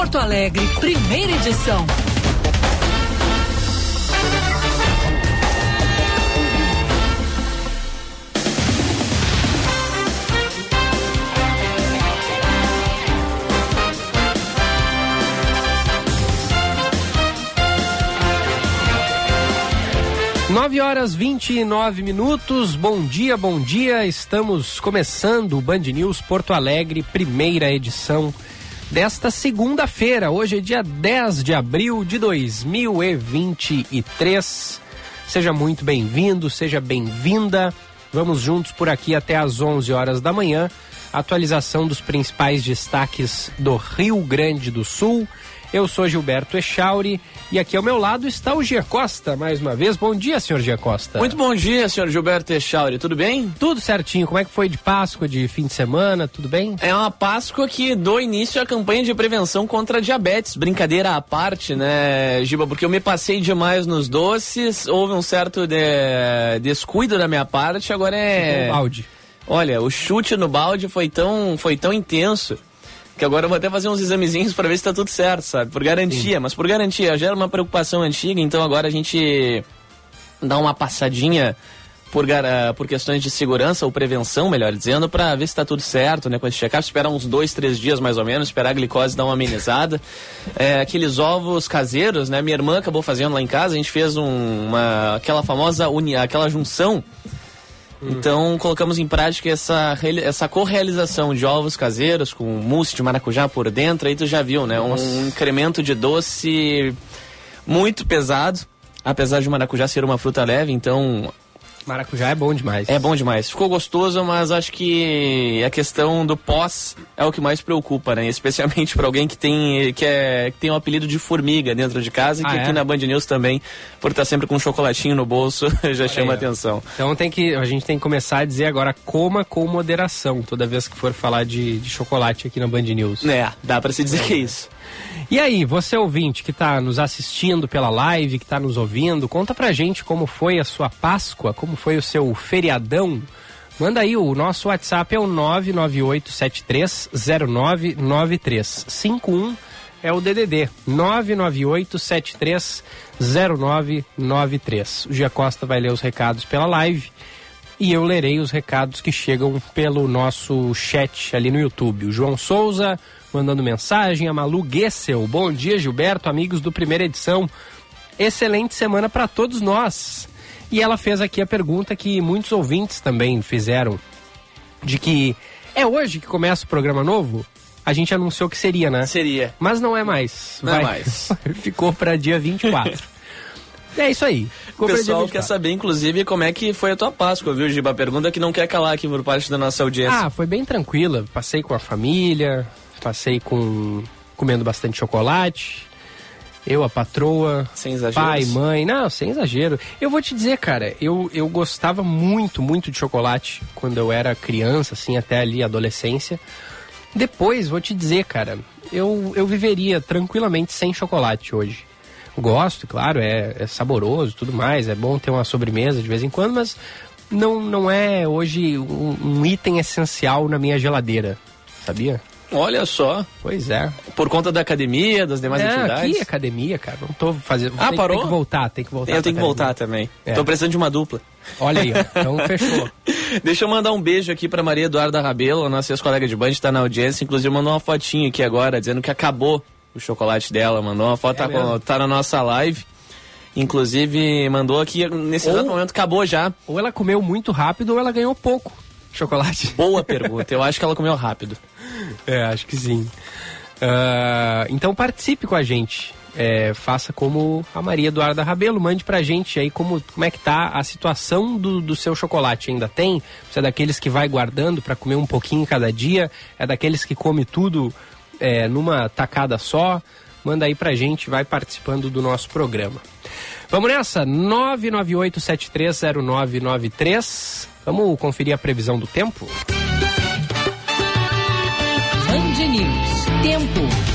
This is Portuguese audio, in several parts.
Porto Alegre, primeira edição. Nove horas vinte e nove minutos. Bom dia, bom dia. Estamos começando o Band News Porto Alegre, primeira edição desta segunda-feira. Hoje é dia 10 de abril de 2023. Seja muito bem-vindo, seja bem-vinda. Vamos juntos por aqui até às 11 horas da manhã. Atualização dos principais destaques do Rio Grande do Sul eu sou Gilberto Echauri e aqui ao meu lado está o Gia Costa, mais uma vez. Bom dia, senhor Gia Costa. Muito bom dia, senhor Gilberto Echauri. Tudo bem? Tudo certinho. Como é que foi de Páscoa, de fim de semana? Tudo bem? É uma Páscoa que dou início à campanha de prevenção contra a diabetes. Brincadeira à parte, né, Giba? Porque eu me passei demais nos doces, houve um certo de... descuido da minha parte, agora é. Um balde. Olha, o chute no balde foi tão, foi tão intenso que agora eu vou até fazer uns examezinhos para ver se tá tudo certo, sabe? Por garantia, Sim. mas por garantia, já era uma preocupação antiga, então agora a gente dá uma passadinha por, por questões de segurança ou prevenção, melhor dizendo, para ver se está tudo certo, né? Com esse check-up, esperar uns dois, três dias mais ou menos, esperar a glicose dar uma amenizada. É, aqueles ovos caseiros, né? Minha irmã acabou fazendo lá em casa, a gente fez um, uma, aquela famosa uni, aquela junção então colocamos em prática essa, essa correalização de ovos caseiros com mousse de maracujá por dentro, aí tu já viu, né? Nossa. Um incremento de doce muito pesado, apesar de o maracujá ser uma fruta leve, então Maracujá é bom demais. É bom demais. Ficou gostoso, mas acho que a questão do pós é o que mais preocupa, né? Especialmente para alguém que tem que, é, que tem o um apelido de formiga dentro de casa e ah, que é? aqui na Band News também, por estar sempre com um chocolatinho no bolso, já Olha chama aí, atenção. Então tem que a gente tem que começar a dizer agora coma com moderação toda vez que for falar de, de chocolate aqui na Band News. É, dá para se dizer é. que é isso. E aí, você ouvinte que está nos assistindo pela live, que está nos ouvindo, conta pra gente como foi a sua Páscoa, como foi o seu feriadão. Manda aí, o nosso WhatsApp é o 998730993. 51 é o DDD, 998730993. O Gia Costa vai ler os recados pela live e eu lerei os recados que chegam pelo nosso chat ali no YouTube. O João Souza, mandando mensagem. A Malu Gessel. Bom dia, Gilberto, amigos do Primeira Edição. Excelente semana para todos nós. E ela fez aqui a pergunta que muitos ouvintes também fizeram: de que é hoje que começa o programa novo? A gente anunciou que seria, né? Seria. Mas não é mais. Não é Vai. é mais. Ficou para dia 24. É isso aí. O pessoal quer saber, inclusive, como é que foi a tua Páscoa, viu, Giba? Pergunta que não quer calar aqui por parte da nossa audiência. Ah, foi bem tranquila. Passei com a família, Passei com comendo bastante chocolate. Eu, a patroa, sem exagero. pai, mãe. Não, sem exagero. Eu vou te dizer, cara, eu, eu gostava muito, muito de chocolate quando eu era criança, assim, até ali, adolescência. Depois, vou te dizer, cara, eu, eu viveria tranquilamente sem chocolate hoje. Gosto, claro, é, é saboroso tudo mais, é bom ter uma sobremesa de vez em quando, mas não, não é hoje um, um item essencial na minha geladeira, sabia? Olha só. Pois é. Por conta da academia, das demais é, atividades? aqui é academia, cara. Não tô fazendo. Ah, tem, parou? Tem que voltar, tem que voltar. Eu tenho que voltar também. É. Tô precisando de uma dupla. Olha aí, ó. Então fechou. Deixa eu mandar um beijo aqui pra Maria Eduarda Rabelo, nossa ex-colega de band, tá na audiência. Inclusive mandou uma fotinha aqui agora, dizendo que acabou o chocolate dela. Mandou uma foto, é tá, tá na nossa live. Inclusive, mandou aqui, nesse ou, exato momento, acabou já. Ou ela comeu muito rápido ou ela ganhou pouco chocolate. Boa pergunta. Eu acho que ela comeu rápido. É, acho que sim. Uh, então participe com a gente. É, faça como a Maria Eduarda Rabelo, mande pra gente aí como, como é que tá a situação do, do seu chocolate. Ainda tem? Você é daqueles que vai guardando para comer um pouquinho cada dia? É daqueles que come tudo é, numa tacada só? Manda aí pra gente, vai participando do nosso programa. Vamos nessa? 998730993. Vamos conferir a previsão do tempo? Band News. Tempo.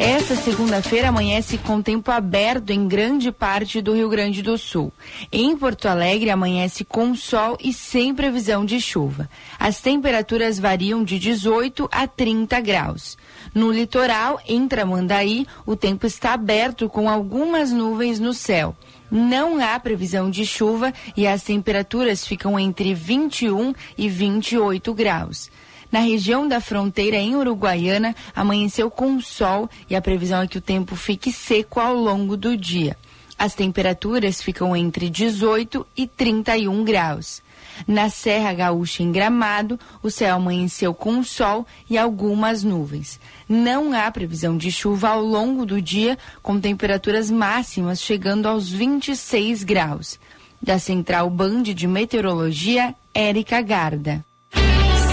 Esta segunda-feira amanhece com tempo aberto em grande parte do Rio Grande do Sul. Em Porto Alegre amanhece com sol e sem previsão de chuva. As temperaturas variam de 18 a 30 graus. No litoral, em Tramandaí, o tempo está aberto com algumas nuvens no céu. Não há previsão de chuva e as temperaturas ficam entre 21 e 28 graus. Na região da fronteira em Uruguaiana, amanheceu com sol e a previsão é que o tempo fique seco ao longo do dia. As temperaturas ficam entre 18 e 31 graus. Na Serra Gaúcha, em Gramado, o céu amanheceu com sol e algumas nuvens. Não há previsão de chuva ao longo do dia, com temperaturas máximas chegando aos 26 graus. Da Central Band de Meteorologia, Érica Garda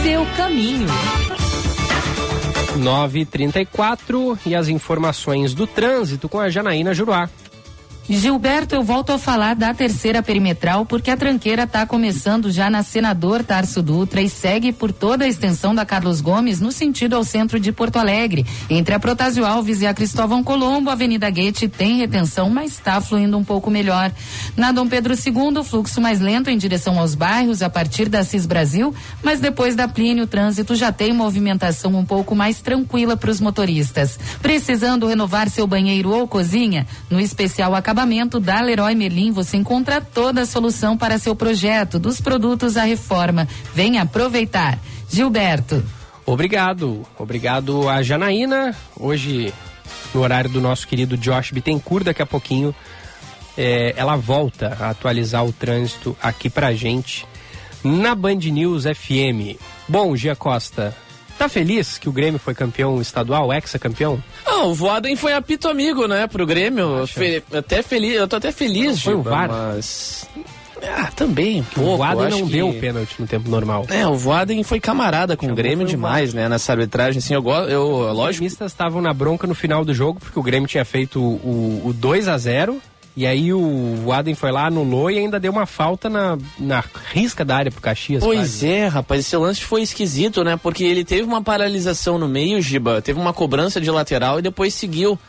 seu caminho. 9h34 e as informações do trânsito com a Janaína Juruá. Gilberto, eu volto a falar da terceira perimetral porque a tranqueira está começando já na Senador Tarso Dutra e segue por toda a extensão da Carlos Gomes no sentido ao centro de Porto Alegre. Entre a Protásio Alves e a Cristóvão Colombo, a Avenida Guete tem retenção, mas está fluindo um pouco melhor. Na Dom Pedro II, fluxo mais lento em direção aos bairros a partir da Cis Brasil, mas depois da Plínio, o trânsito já tem movimentação um pouco mais tranquila para os motoristas. Precisando renovar seu banheiro ou cozinha? No especial acaba acabamento da Leroy Merlin você encontra toda a solução para seu projeto, dos produtos à reforma. Venha aproveitar. Gilberto. Obrigado. Obrigado a Janaína. Hoje, no horário do nosso querido Josh Bittencourt, daqui a pouquinho, é, ela volta a atualizar o trânsito aqui pra gente na Band News FM. Bom, Gia Costa, Tá feliz que o Grêmio foi campeão estadual, ex-campeão? Não, o Voaden foi apito amigo, né, pro Grêmio. Fe até feliz, eu tô até feliz, Não, Foi o VAR. mas... Ah, também, um pouco. O Voaden não que... deu o pênalti no tempo normal. É, o Voaden foi camarada com o Grêmio demais, né, nessa arbitragem, assim, eu gosto, eu, lógico... Os estavam na bronca no final do jogo, porque o Grêmio tinha feito o, o 2 a 0 e aí o Waden foi lá, anulou e ainda deu uma falta na, na risca da área pro Caxias. Pois quase. é, rapaz, esse lance foi esquisito, né? Porque ele teve uma paralisação no meio, Giba, teve uma cobrança de lateral e depois seguiu.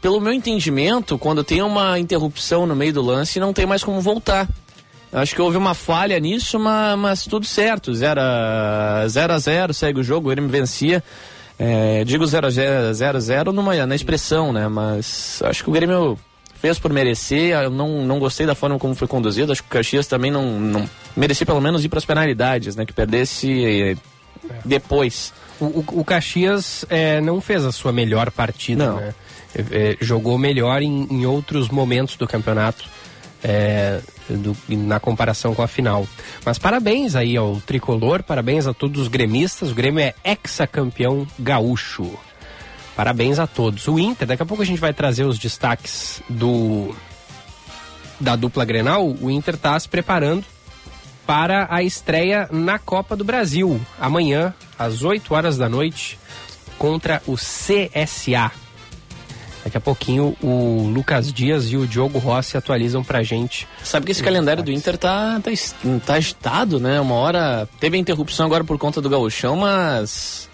Pelo meu entendimento, quando tem uma interrupção no meio do lance, não tem mais como voltar. Acho que houve uma falha nisso, mas, mas tudo certo. 0 a 0 a 0 segue o jogo, ele me vencia. É, digo 0 a 0 0 a 0 numa, na expressão, né? Mas acho que o Grêmio fez por merecer. Eu não, não gostei da forma como foi conduzido. Acho que o Caxias também não, não merecia pelo menos ir para as penalidades, né? Que perdesse depois. O, o, o Caxias é, não fez a sua melhor partida, Não. né? É, é, jogou melhor em, em outros momentos do campeonato. é, do- na comparação com a final. Mas parabéns aí ao tricolor, parabéns a todos os gremistas. O Grêmio é ex-campeão gaúcho. Parabéns a todos. O Inter, daqui a pouco a gente vai trazer os destaques do da dupla Grenal. O Inter está se preparando para a estreia na Copa do Brasil, amanhã, às 8 horas da noite, contra o CSA. Daqui a pouquinho o Lucas Dias e o Diogo Rossi atualizam pra gente. Sabe que esse calendário do Inter tá, tá, tá agitado, né? Uma hora teve a interrupção agora por conta do gauchão, mas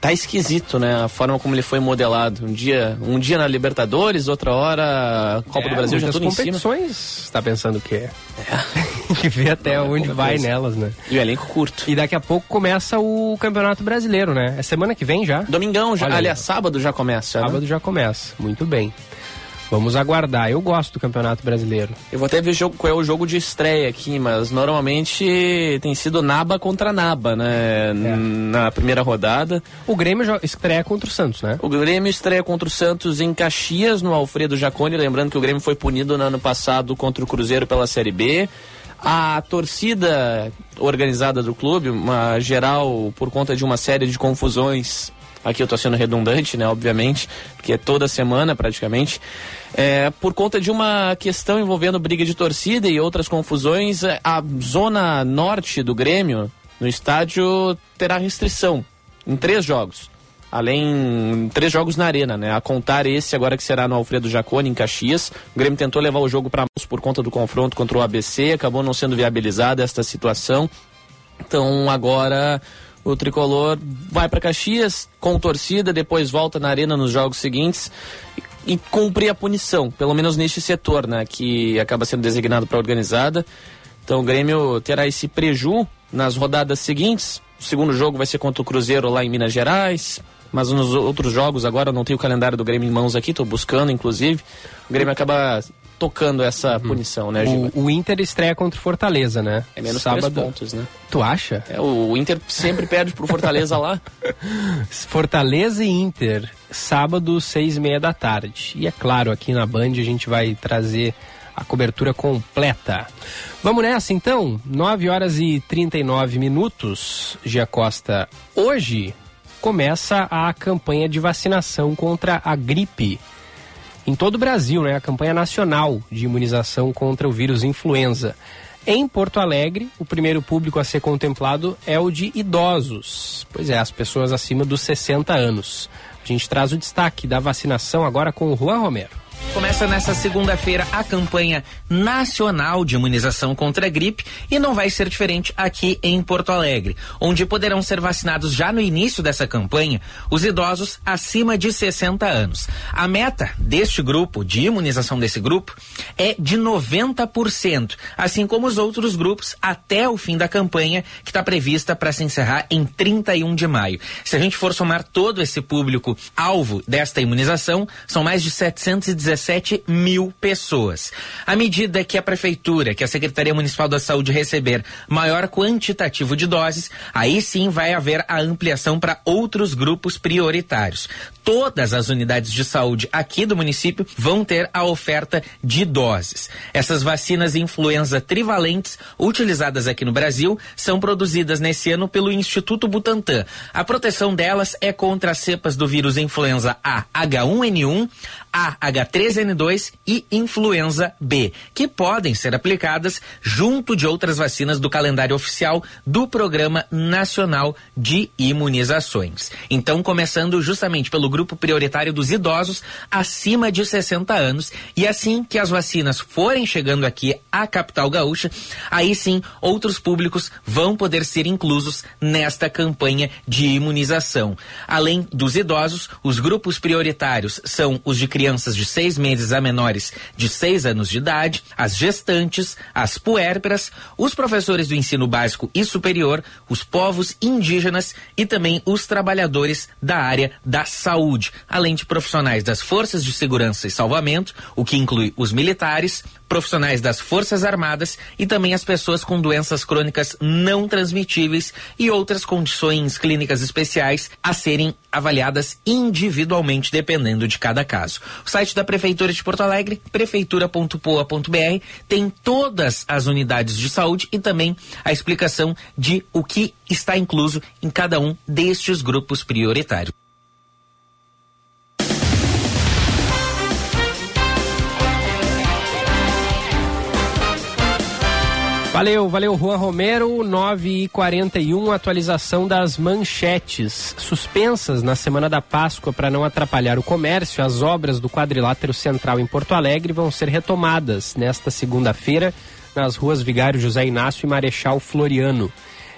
tá esquisito, né? A forma como ele foi modelado. Um dia, um dia na Libertadores, outra hora Copa É, do Brasil, já tudo em cima. competições, tá pensando que é. que ver até é onde vai coisa. nelas, né? E o elenco curto. E daqui a pouco começa o Campeonato Brasileiro, né? É semana que vem já? Domingão, já, Olha aliás, sábado já começa. né? Sábado já começa. Muito bem. Vamos aguardar. Eu gosto do Campeonato Brasileiro. Eu vou até ver jogo, qual é o jogo de estreia aqui, mas normalmente tem sido Naba contra Naba, né? N- Na primeira rodada. O Grêmio estreia contra o Santos, né? O Grêmio estreia contra o Santos em Caxias, no Alfredo Jaconi. Lembrando que o Grêmio foi punido no ano passado contra o Cruzeiro pela Série B. A torcida organizada do clube, uma geral, por conta de uma série de confusões. Aqui eu tô sendo redundante, né? Obviamente, porque é toda semana praticamente. É, por conta de uma questão envolvendo briga de torcida e outras confusões, é, a zona norte do Grêmio, no estádio, terá restrição em três jogos. Além, três jogos na arena, né? A contar esse agora que será no Alfredo Jaconi, em Caxias. O Grêmio tentou levar o jogo para por conta do confronto contra o ABC, acabou não sendo viabilizada esta situação. Então agora O tricolor vai para Caxias com torcida, depois volta na arena nos jogos seguintes e, cumprir a punição, pelo menos neste setor, né, que acaba sendo designado para organizada. Então o Grêmio terá esse preju nas rodadas seguintes. O segundo jogo vai ser contra o Cruzeiro lá em Minas Gerais. Mas nos outros jogos, agora não tenho o calendário do Grêmio em mãos aqui, estou buscando, inclusive. O Grêmio acaba tocando essa uhum. punição, né, Giba? O, o, Inter estreia contra o Fortaleza, né? É menos Sábado. três pontos, né? Tu acha? É, o Inter sempre perde pro Fortaleza lá. Fortaleza e Inter, sábado, seis e meia da tarde. E é claro, aqui na Band a gente vai trazer a cobertura completa. Vamos nessa então? 9 horas e 39 minutos. Gia Costa, hoje começa a campanha de vacinação contra a gripe em todo o Brasil, né? A campanha nacional de imunização contra o vírus influenza. Em Porto Alegre, o primeiro público a ser contemplado é o de idosos. Pois é, as pessoas acima dos 60 anos. A gente traz o destaque da vacinação agora com o Juan Romero. Começa nesta segunda-feira a campanha nacional de imunização contra a gripe e não vai ser diferente aqui em Porto Alegre, onde poderão ser vacinados já no início dessa campanha os idosos acima de 60 anos. A meta deste grupo, de imunização desse grupo, é de 90%, assim como os outros grupos até o fim da campanha, que está prevista para se encerrar em 31 de maio. Se a gente for somar todo esse público alvo desta imunização, são mais de 717 17 mil pessoas. À medida que a Prefeitura, que a Secretaria Municipal da Saúde receber maior quantitativo de doses, aí sim vai haver a ampliação para outros grupos prioritários. Todas as unidades de saúde aqui do município vão ter a oferta de doses. Essas vacinas influenza trivalentes utilizadas aqui no Brasil são produzidas nesse ano pelo Instituto Butantan. A proteção delas é contra as cepas do vírus influenza A H1N1, AH3N2 e influenza B, que podem ser aplicadas junto de outras vacinas do calendário oficial do Programa Nacional de Imunizações. Então, começando justamente pelo grupo prioritário dos idosos acima de 60 anos, e assim que as vacinas forem chegando aqui à capital gaúcha, aí sim outros públicos vão poder ser inclusos nesta campanha de imunização. Além dos idosos, os grupos prioritários são os de crianças de seis meses a menores de seis anos de idade, as gestantes, as puérperas, os professores do ensino básico e superior, os povos indígenas e também os trabalhadores da área da saúde, além de profissionais das forças de segurança e salvamento, o que inclui os militares, profissionais das Forças Armadas e também as pessoas com doenças crônicas não transmitíveis e outras condições clínicas especiais a serem avaliadas individualmente dependendo de cada caso. O site da Prefeitura de Porto Alegre, prefeitura.poa.br, tem todas as unidades de saúde e também a explicação de o que está incluso em cada um destes grupos prioritários. Valeu, valeu, Juan Romero, 9 e 41 atualização das manchetes. Suspensas na semana da Páscoa para não atrapalhar o comércio, as obras do quadrilátero central em Porto Alegre vão ser retomadas nesta segunda-feira nas ruas Vigário José Inácio e Marechal Floriano.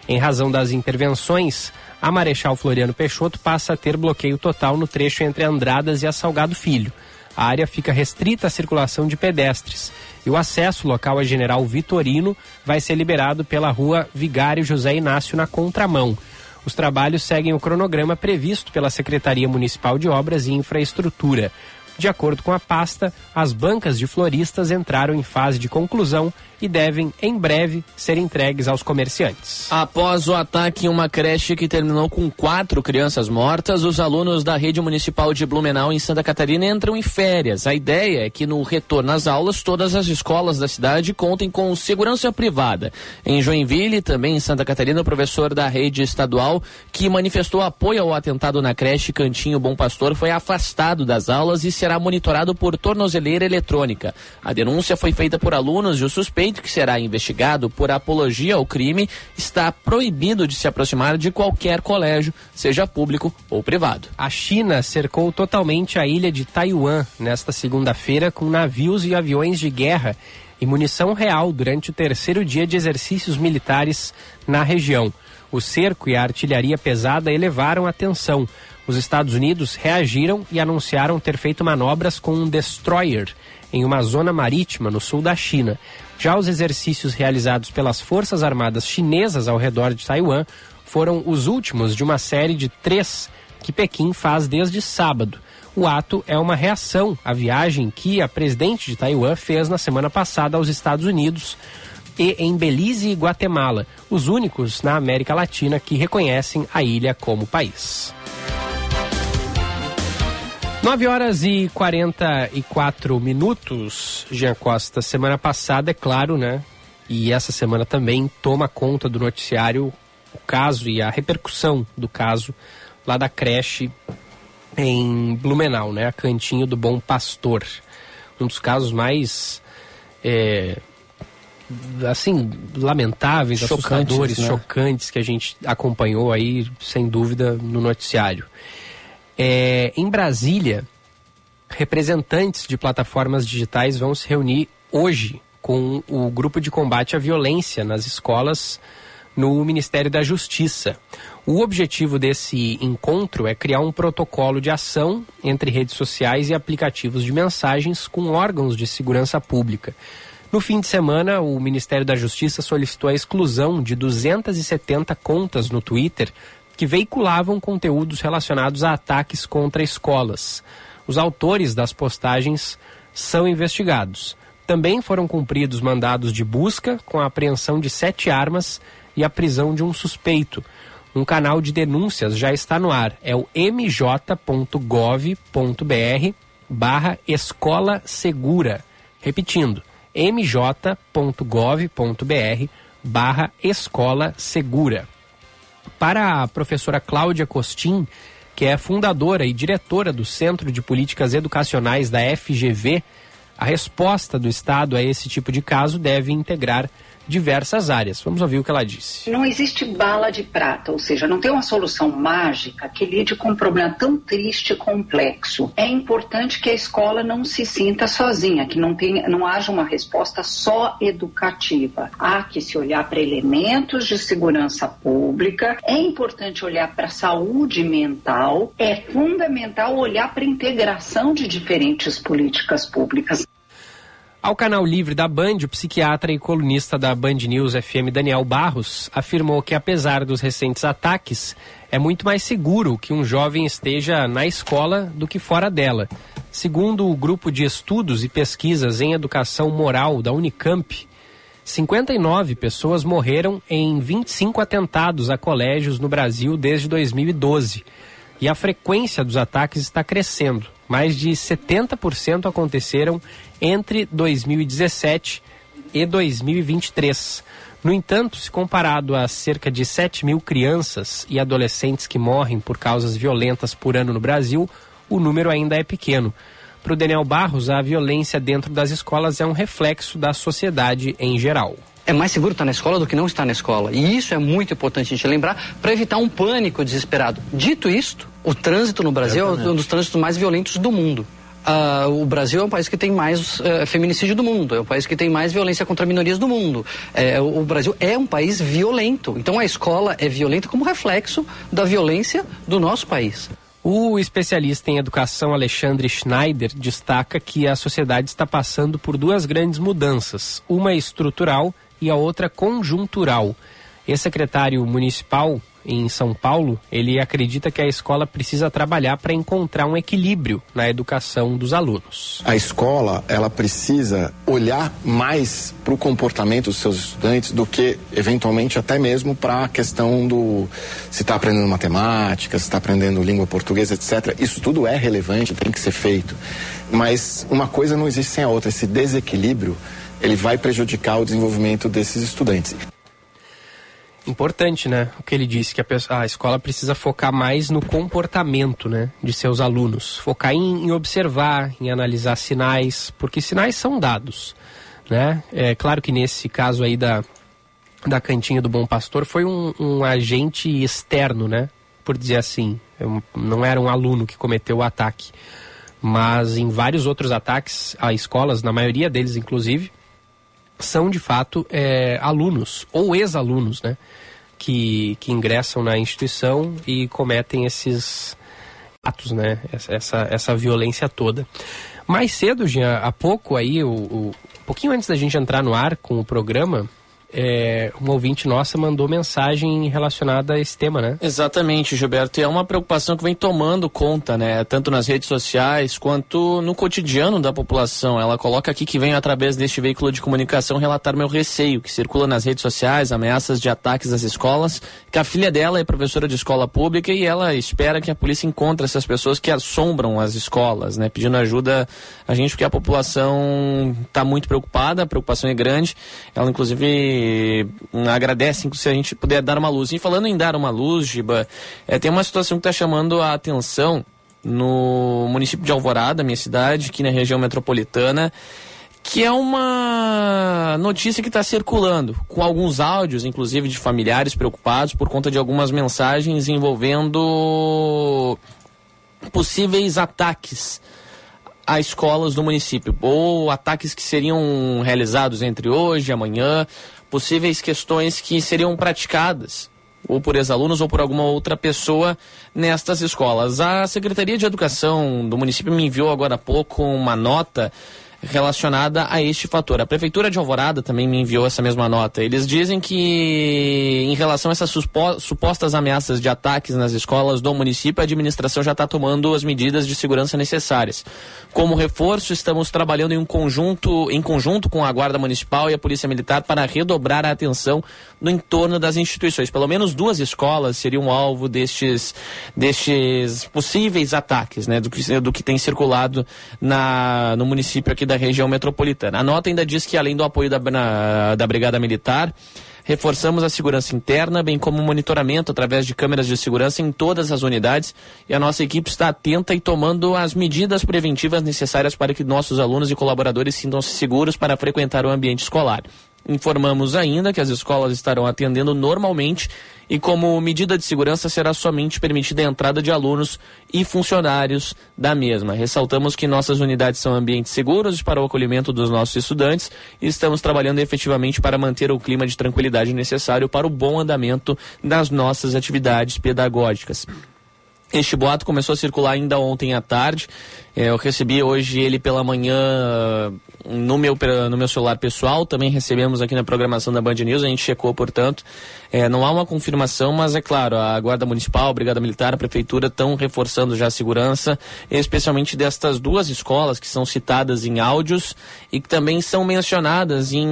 Em razão das intervenções, a Marechal Floriano Peixoto passa a ter bloqueio total no trecho entre Andradas e a Salgado Filho. A área fica restrita à circulação de pedestres e o acesso local a General Vitorino vai ser liberado pela rua Vigário José Inácio na contramão. Os trabalhos seguem o cronograma previsto pela Secretaria Municipal de Obras e Infraestrutura. De acordo com a pasta, as bancas de floristas entraram em fase de conclusão e devem, em breve, ser entregues aos comerciantes. Após o ataque em uma creche que terminou com quatro crianças mortas, os alunos da rede municipal de Blumenau, em Santa Catarina, entram em férias. A ideia é que, no retorno às aulas, todas as escolas da cidade contem com segurança privada. Em Joinville, também em Santa Catarina, o professor da rede estadual, que manifestou apoio ao atentado na creche Cantinho Bom Pastor, foi afastado das aulas e será monitorado por tornozeleira eletrônica. A denúncia foi feita por alunos e o suspeito suspeito que será investigado por apologia ao crime está proibido de se aproximar de qualquer colégio, seja público ou privado. A China cercou totalmente a ilha de Taiwan nesta segunda-feira com navios e aviões de guerra e munição real durante o terceiro dia de exercícios militares na região. O cerco e a artilharia pesada elevaram a tensão. Os Estados Unidos reagiram e anunciaram ter feito manobras com um destroyer em uma zona marítima no sul da China. Já os exercícios realizados pelas Forças Armadas chinesas ao redor de Taiwan foram os últimos de uma série de três que Pequim faz desde sábado. O ato é uma reação à viagem que a presidente de Taiwan fez na semana passada aos Estados Unidos e em Belize e Guatemala, os únicos na América Latina que reconhecem a ilha como país. 9 horas e 44 minutos, Jean Costa. Semana passada, é claro, né? E essa semana também toma conta do noticiário o caso e a repercussão do caso lá da creche em Blumenau, né? A Cantinho do Bom Pastor. Um dos casos mais. É, assim, lamentáveis, chocantes, assustadores, né? chocantes que a gente acompanhou aí, sem dúvida, no noticiário. É, em Brasília, representantes de plataformas digitais vão se reunir hoje com o grupo de combate à violência nas escolas no Ministério da Justiça. O objetivo desse encontro é criar um protocolo de ação entre redes sociais e aplicativos de mensagens com órgãos de segurança pública. No fim de semana, o Ministério da Justiça solicitou a exclusão de 270 contas no Twitter que veiculavam conteúdos relacionados a ataques contra escolas. Os autores das postagens são investigados. Também foram cumpridos mandados de busca com a apreensão de sete armas e a prisão de um suspeito. Um canal de denúncias já está no ar. É o mj.gov.br barra escola segura. Repetindo, mj.gov.br barra escola segura. Para a professora Cláudia Costin, que é fundadora e diretora do Centro de Políticas Educacionais da FGV, a resposta do Estado a esse tipo de caso deve integrar diversas áreas. Vamos ouvir o que ela disse. Não existe bala de prata, ou seja, não tem uma solução mágica que lide com um problema tão triste e complexo. É importante que a escola não se sinta sozinha, que não, tenha, não haja uma resposta só educativa. Há que se olhar para elementos de segurança pública, é importante olhar para a saúde mental, é fundamental olhar para a integração de diferentes políticas públicas. Ao canal livre da Band, o psiquiatra e colunista da Band News FM Daniel Barros afirmou que, apesar dos recentes ataques, é muito mais seguro que um jovem esteja na escola do que fora dela. Segundo o grupo de estudos e pesquisas em educação moral da Unicamp, 59 pessoas morreram em 25 atentados a colégios no Brasil desde 2012. E a frequência dos ataques está crescendo. Mais de 70% aconteceram entre 2017 e 2023. No entanto, se comparado a cerca de 7 mil crianças e adolescentes que morrem por causas violentas por ano no Brasil, o número ainda é pequeno. Para o Daniel Barros, a violência dentro das escolas é um reflexo da sociedade em geral é mais seguro estar na escola do que não estar na escola. E isso é muito importante a gente lembrar para evitar um pânico desesperado. Dito isto, o trânsito no Brasil é um dos trânsitos mais violentos do mundo. Uh, o Brasil é um país que tem mais uh, feminicídio do mundo, é um país que tem mais violência contra minorias do mundo. É, o, o Brasil é um país violento. Então a escola é violenta como reflexo da violência do nosso país. O especialista em educação Alexandre Schneider destaca que a sociedade está passando por duas grandes mudanças, uma estrutural e a outra conjuntural. Ex-secretário municipal em São Paulo, ele acredita que a escola precisa trabalhar para encontrar um equilíbrio na educação dos alunos. A escola, ela precisa olhar mais para o comportamento dos seus estudantes do que, eventualmente, até mesmo para a questão do se está aprendendo matemática, se está aprendendo língua portuguesa, etc. Isso tudo é relevante, tem que ser feito. Mas uma coisa não existe sem a outra. Esse desequilíbrio, ele vai prejudicar o desenvolvimento desses estudantes. Importante, né? O que ele disse, que a, pessoa, a escola precisa focar mais no comportamento né, de seus alunos. Focar em, em, observar, em analisar sinais, porque sinais são dados. Né? É claro que nesse caso aí da, da cantinha do Bom Pastor foi um, um agente externo, né? Por dizer assim. É não era um aluno que cometeu o ataque. Mas em vários outros ataques a escolas, na maioria deles inclusive, são de fato é, alunos ou ex-alunos, né? Que, que ingressam na instituição e cometem esses atos, né? Essa, essa, essa violência toda. Mais cedo, Jean, há pouco aí, o, o, um pouquinho antes da gente entrar no ar com o programa, é, uma ouvinte nossa mandou mensagem relacionada a esse tema, né? Exatamente, Gilberto. E é uma preocupação que vem tomando conta, né? Tanto nas redes sociais quanto no cotidiano da população. Ela coloca aqui que vem através deste veículo de comunicação relatar meu receio, que circula nas redes sociais, ameaças de ataques às escolas, que a filha dela é professora de escola pública e ela espera que a polícia encontre essas pessoas que assombram as escolas, né? Pedindo ajuda a gente, porque a população está muito preocupada, a preocupação é grande. Ela, inclusive, agradece se a gente puder dar uma luz. E falando em dar uma luz, Giba, é, tem uma situação que está chamando a atenção no município de Alvorada, minha cidade, aqui na região metropolitana, que é uma notícia que está circulando, com alguns áudios, inclusive de familiares preocupados por conta de algumas mensagens envolvendo possíveis ataques a escolas do município, ou ataques que seriam realizados entre hoje e amanhã, possíveis questões que seriam praticadas ou por ex-alunos ou por alguma outra pessoa nestas escolas. A Secretaria de Educação do município me enviou agora há pouco uma nota relacionada a este fator. A Prefeitura de Alvorada também me enviou essa mesma nota. Eles dizem que, em relação a essas supostas ameaças de ataques nas escolas do município, a administração já está tomando as medidas de segurança necessárias. Como reforço, estamos trabalhando em um conjunto, em conjunto com a Guarda Municipal e a Polícia Militar para redobrar a atenção no entorno das instituições. Pelo menos duas escolas seriam alvo destes, destes possíveis ataques, né, do que, do que tem circulado na, no município aqui da região metropolitana. A nota ainda diz que, além do apoio da, na, da Brigada Militar, Reforçamos a segurança interna, bem como o monitoramento através de câmeras de segurança em todas as unidades. E a nossa equipe está atenta e tomando as medidas preventivas necessárias para que nossos alunos e colaboradores sintam-se seguros para frequentar o ambiente escolar. Informamos ainda que as escolas estarão atendendo normalmente e, como medida de segurança, será somente permitida a entrada de alunos e funcionários da mesma. Ressaltamos que nossas unidades são ambientes seguros para o acolhimento dos nossos estudantes e estamos trabalhando efetivamente para manter o clima de tranquilidade necessário para o bom andamento das nossas atividades pedagógicas. Este boato começou a circular ainda ontem à tarde. É, eu recebi hoje ele pela manhã no meu, no meu celular pessoal. Também recebemos aqui na programação da Band News. A gente checou, portanto. É, não há uma confirmação, mas é claro, a Guarda Municipal, a Brigada Militar, a Prefeitura estão reforçando já a segurança, especialmente destas duas escolas que são citadas em áudios e que também são mencionadas em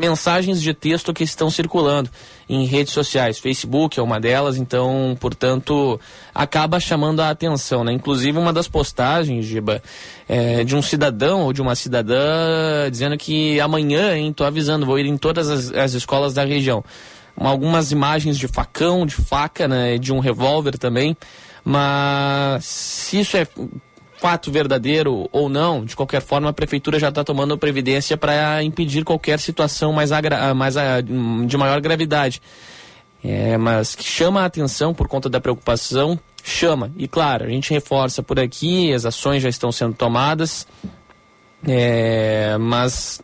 mensagens de texto que estão circulando em redes sociais. Facebook é uma delas, então, portanto, acaba chamando a atenção, né? Inclusive uma das postagens, Giba, é, de um cidadão ou de uma cidadã dizendo que amanhã, hein, tô avisando, vou ir em todas as, as escolas da região algumas imagens de facão, de faca, né, de um revólver também. Mas se isso é fato verdadeiro ou não, de qualquer forma, a prefeitura já está tomando previdência para impedir qualquer situação mais, mais de maior gravidade. É, mas que chama a atenção por conta da preocupação, chama. E claro, a gente reforça por aqui, as ações já estão sendo tomadas, é, mas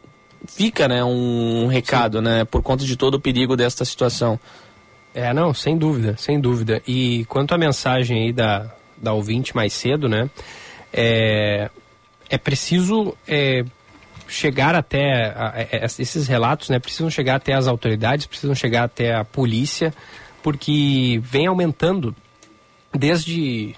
fica, né, um, recado, Sim. né, por conta de todo o perigo desta situação. É, não, sem dúvida, sem dúvida. E quanto à mensagem aí da, da ouvinte mais cedo, né, é, é preciso é, chegar até a, a, esses relatos, né, precisam chegar até as autoridades, precisam chegar até a polícia, porque vem aumentando desde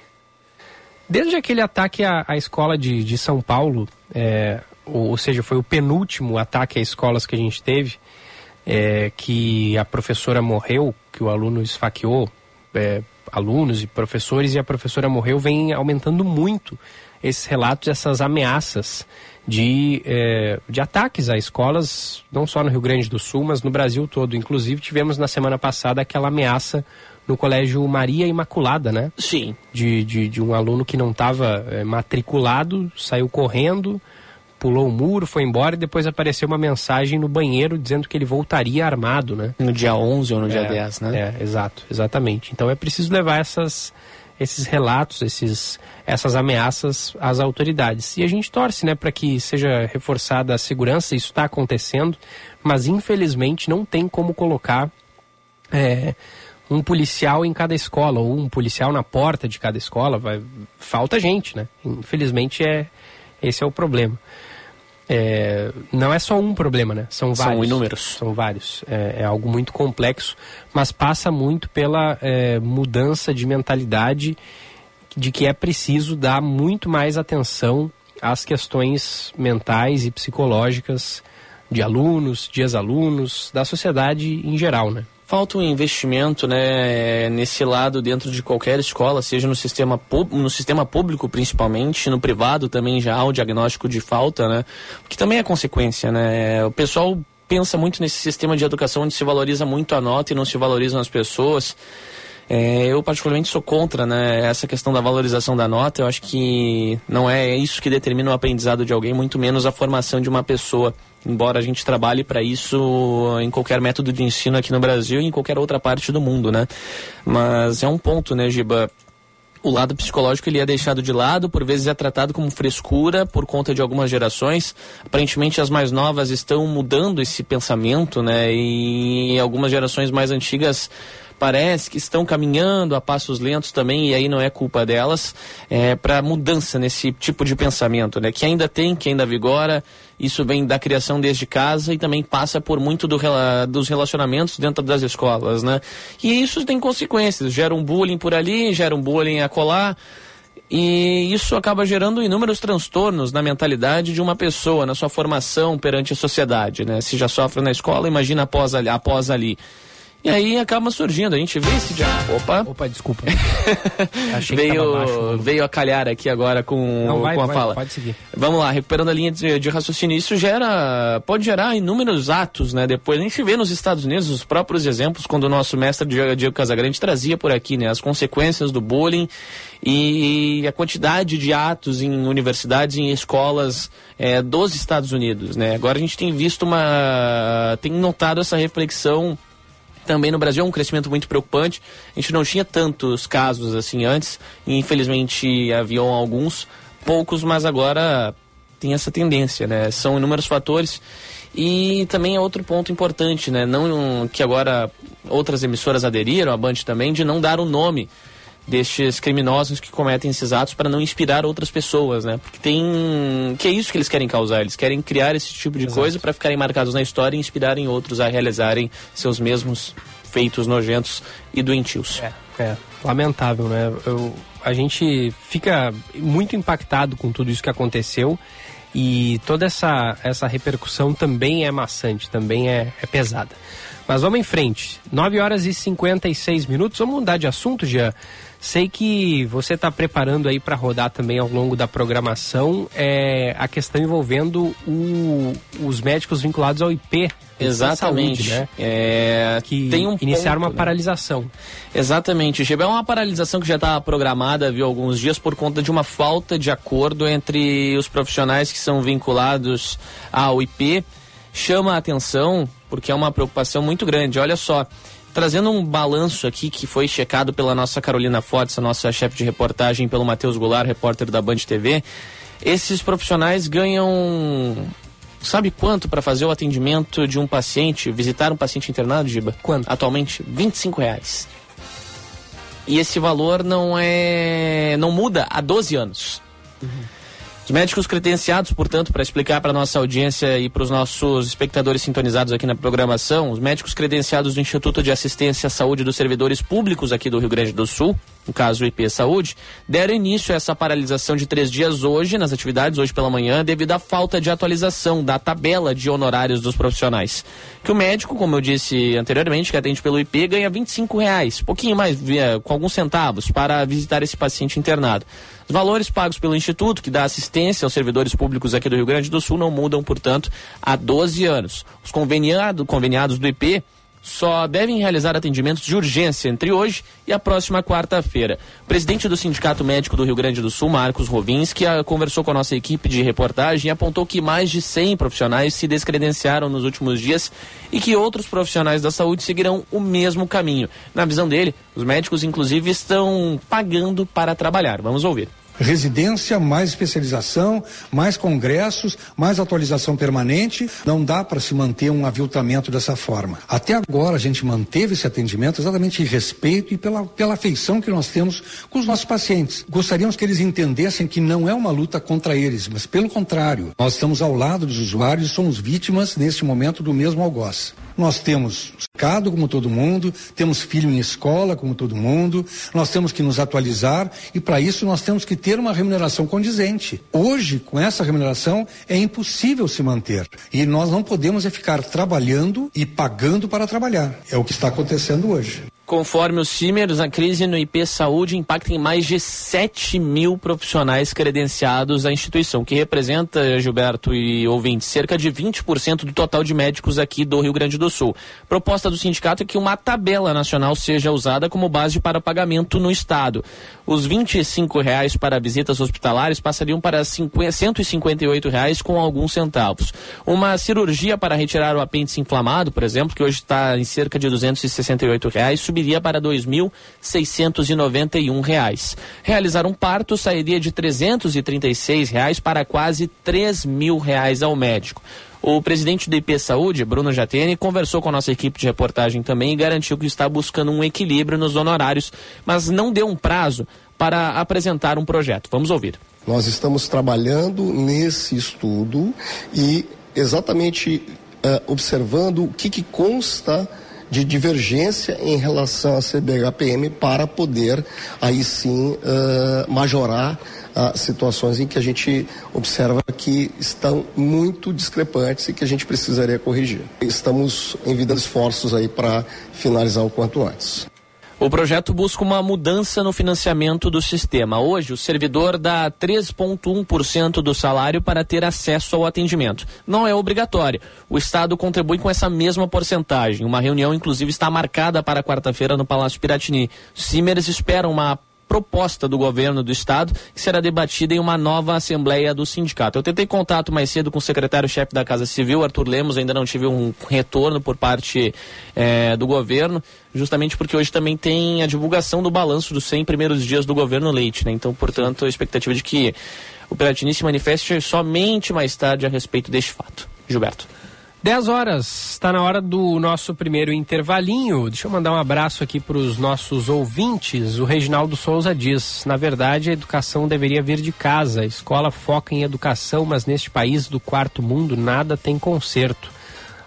desde aquele ataque à, à escola de, de São Paulo, é, ou seja, foi o penúltimo ataque a escolas que a gente teve, é, que a professora morreu, que o aluno esfaqueou é, alunos e professores e a professora morreu, vem aumentando muito esses relatos, essas ameaças de, é, de ataques a escolas, não só no Rio Grande do Sul, mas no Brasil todo. Inclusive, tivemos na semana passada aquela ameaça no Colégio Maria Imaculada, né? Sim. De, de, de um aluno que não estava é, matriculado, saiu correndo, pulou o muro, foi embora e depois apareceu uma mensagem no banheiro dizendo que ele voltaria armado, né? No dia 11 ou no dia é, 10, né? É, exato, exatamente. Então é preciso levar essas, esses relatos, esses, essas ameaças às autoridades. E a gente torce né, para que seja reforçada a segurança, isso está acontecendo, mas infelizmente não tem como colocar é, um policial em cada escola, ou um policial na porta de cada escola. Vai, falta gente, né? Infelizmente é, esse é o problema. É, não é só um problema, né? São vários. São inúmeros. São vários. É, é algo muito complexo, mas passa muito pela é, mudança de mentalidade de que é preciso dar muito mais atenção às questões mentais e psicológicas de alunos, de ex-alunos, da sociedade em geral, né? Falta um investimento né, nesse lado dentro de qualquer escola, seja no sistema, no sistema público principalmente, no privado também já há o diagnóstico de falta, né? Que também é consequência, né? O pessoal pensa muito nesse sistema de educação onde se valoriza muito a nota e não se valorizam as pessoas. É, eu particularmente sou contra né, essa questão da valorização da nota. Eu acho que não é isso que determina o aprendizado de alguém, muito menos a formação de uma pessoa. Embora a gente trabalhe para isso em qualquer método de ensino aqui no Brasil e em qualquer outra parte do mundo, né? Mas é um ponto, né, Giba? o lado psicológico ele é deixado de lado, por vezes é tratado como frescura por conta de algumas gerações. Aparentemente as mais novas estão mudando esse pensamento, né? E algumas gerações mais antigas parece que estão caminhando a passos lentos também, e aí não é culpa delas, é, para mudança nesse tipo de pensamento, né? Que ainda tem, que ainda vigora, isso vem da criação desde casa e também passa por muito do, dos relacionamentos dentro das escolas, né? E isso tem consequências, gera um bullying por ali, gera um bullying a colar, e isso acaba gerando inúmeros transtornos na mentalidade de uma pessoa, na sua formação perante a sociedade, né? Se já sofre na escola, imagina após ali. Após ali. E aí acaba surgindo, a gente vê esse dia. Opa! Opa, desculpa. veio, baixo, veio a calhar aqui agora com, Não, vai, com a vai, fala. Pode seguir. Vamos lá, recuperando a linha de, de, raciocínio. Isso gera, pode gerar inúmeros atos, né? Depois a gente vê nos Estados Unidos os próprios exemplos, quando o nosso mestre Diego Casagrande trazia por aqui, né? As consequências do bullying e a quantidade de atos em universidades, em escolas é, dos Estados Unidos, né? Agora a gente tem visto uma, tem notado essa reflexão também no Brasil é um crescimento muito preocupante. A gente não tinha tantos casos assim antes, e infelizmente haviam alguns, poucos, mas agora tem essa tendência, né? São inúmeros fatores. E também é outro ponto importante, né? Não que agora outras emissoras aderiram, a Band também, de não dar o nome destes criminosos que cometem esses atos para não inspirar outras pessoas, né? Porque tem que é isso que eles querem causar, eles querem criar esse tipo de Exato. coisa para ficarem marcados na história e inspirarem outros a realizarem seus mesmos feitos nojentos e doentios. É, é lamentável, né? Eu, a gente fica muito impactado com tudo isso que aconteceu e toda essa, essa repercussão também é maçante, também é, é pesada. Mas vamos em frente. 9 horas e 56 minutos. Vamos mudar de assunto, Jean. Sei que você está preparando aí para rodar também ao longo da programação é, a questão envolvendo o, os médicos vinculados ao IP. Exatamente. Saúde, né? É, que tem um iniciar ponto, uma né? paralisação. Exatamente. É uma paralisação que já está programada há alguns dias por conta de uma falta de acordo entre os profissionais que são vinculados ao IP. Chama a atenção porque é uma preocupação muito grande. Olha só, trazendo um balanço aqui que foi checado pela nossa Carolina Fortes, a nossa chefe de reportagem, pelo Matheus Goulart, repórter da Band TV. Esses profissionais ganham sabe quanto para fazer o atendimento de um paciente, visitar um paciente internado, Giba? Quanto? Atualmente, 25 reais. E esse valor não é. não muda há 12 anos. Uhum. Os médicos credenciados, portanto, para explicar para nossa audiência e para os nossos espectadores sintonizados aqui na programação, os médicos credenciados do Instituto de Assistência à Saúde dos Servidores Públicos aqui do Rio Grande do Sul, no caso o IP Saúde, deram início a essa paralisação de três dias hoje, nas atividades, hoje pela manhã, devido à falta de atualização da tabela de honorários dos profissionais. Que o médico, como eu disse anteriormente, que atende pelo IP, ganha 25 reais, pouquinho mais, com alguns centavos, para visitar esse paciente internado. Os valores pagos pelo Instituto, que dá assistência aos servidores públicos aqui do Rio Grande do Sul, não mudam, portanto, há 12 anos. Os conveniado, conveniados do IP só devem realizar atendimentos de urgência entre hoje e a próxima quarta-feira. O presidente do Sindicato Médico do Rio Grande do Sul, Marcos Rovinski, conversou com a nossa equipe de reportagem apontou que mais de 100 profissionais se descredenciaram nos últimos dias e que outros profissionais da saúde seguirão o mesmo caminho. Na visão dele, os médicos, inclusive, estão pagando para trabalhar. Vamos ouvir residência, mais especialização, mais congressos, mais atualização permanente. Não dá para se manter um aviltamento dessa forma. Até agora a gente manteve esse atendimento exatamente em respeito e pela, pela afeição que nós temos com os nossos pacientes. Gostaríamos que eles entendessem que não é uma luta contra eles, mas pelo contrário, nós estamos ao lado dos usuários e somos vítimas neste momento do mesmo algoz. Nós temos mercado como todo mundo, temos filho em escola como todo mundo, nós temos que nos atualizar e para isso nós temos que ter uma remuneração condizente. Hoje, com essa remuneração, é impossível se manter e nós não podemos é ficar trabalhando e pagando para trabalhar. É o que está acontecendo hoje. Conforme os CIMERS, a crise no IP Saúde impacta em mais de 7 mil profissionais credenciados à instituição, que representa, Gilberto e ouvintes, cerca de 20% do total de médicos aqui do Rio Grande do Sul. Proposta do sindicato é que uma tabela nacional seja usada como base para pagamento no Estado. Os 25 reais para visitas hospitalares passariam para 158 reais com alguns centavos. Uma cirurgia para retirar o apêndice inflamado, por exemplo, que hoje está em cerca de 268 reais, subiria para R$ 2.691. Realizar um parto sairia de 336 reais para quase R$ mil reais ao médico. O presidente do IP Saúde, Bruno Jatene, conversou com a nossa equipe de reportagem também e garantiu que está buscando um equilíbrio nos honorários, mas não deu um prazo para apresentar um projeto. Vamos ouvir. Nós estamos trabalhando nesse estudo e exatamente uh, observando o que, que consta de divergência em relação à CBHPM para poder aí sim uh, majorar uh, situações em que a gente observa que estão muito discrepantes e que a gente precisaria corrigir. Estamos envidando esforços aí para finalizar o quanto antes. O projeto busca uma mudança no financiamento do sistema. Hoje, o servidor dá 3,1% do salário para ter acesso ao atendimento. Não é obrigatório. O Estado contribui com essa mesma porcentagem. Uma reunião, inclusive, está marcada para quarta-feira no Palácio Piratini. Simers esperam uma proposta do governo do estado que será debatida em uma nova assembleia do sindicato. Eu tentei contato mais cedo com o secretário-chefe da Casa Civil, Arthur Lemos, ainda não tive um retorno por parte é, do governo, justamente porque hoje também tem a divulgação do balanço dos 100 primeiros dias do governo Leite, né? Então, portanto, a expectativa de que o Piratini se manifeste somente mais tarde a respeito deste fato. Gilberto. 10 horas, está na hora do nosso primeiro intervalinho. Deixa eu mandar um abraço aqui para os nossos ouvintes. O Reginaldo Souza diz: na verdade, a educação deveria vir de casa. A escola foca em educação, mas neste país do quarto mundo nada tem conserto.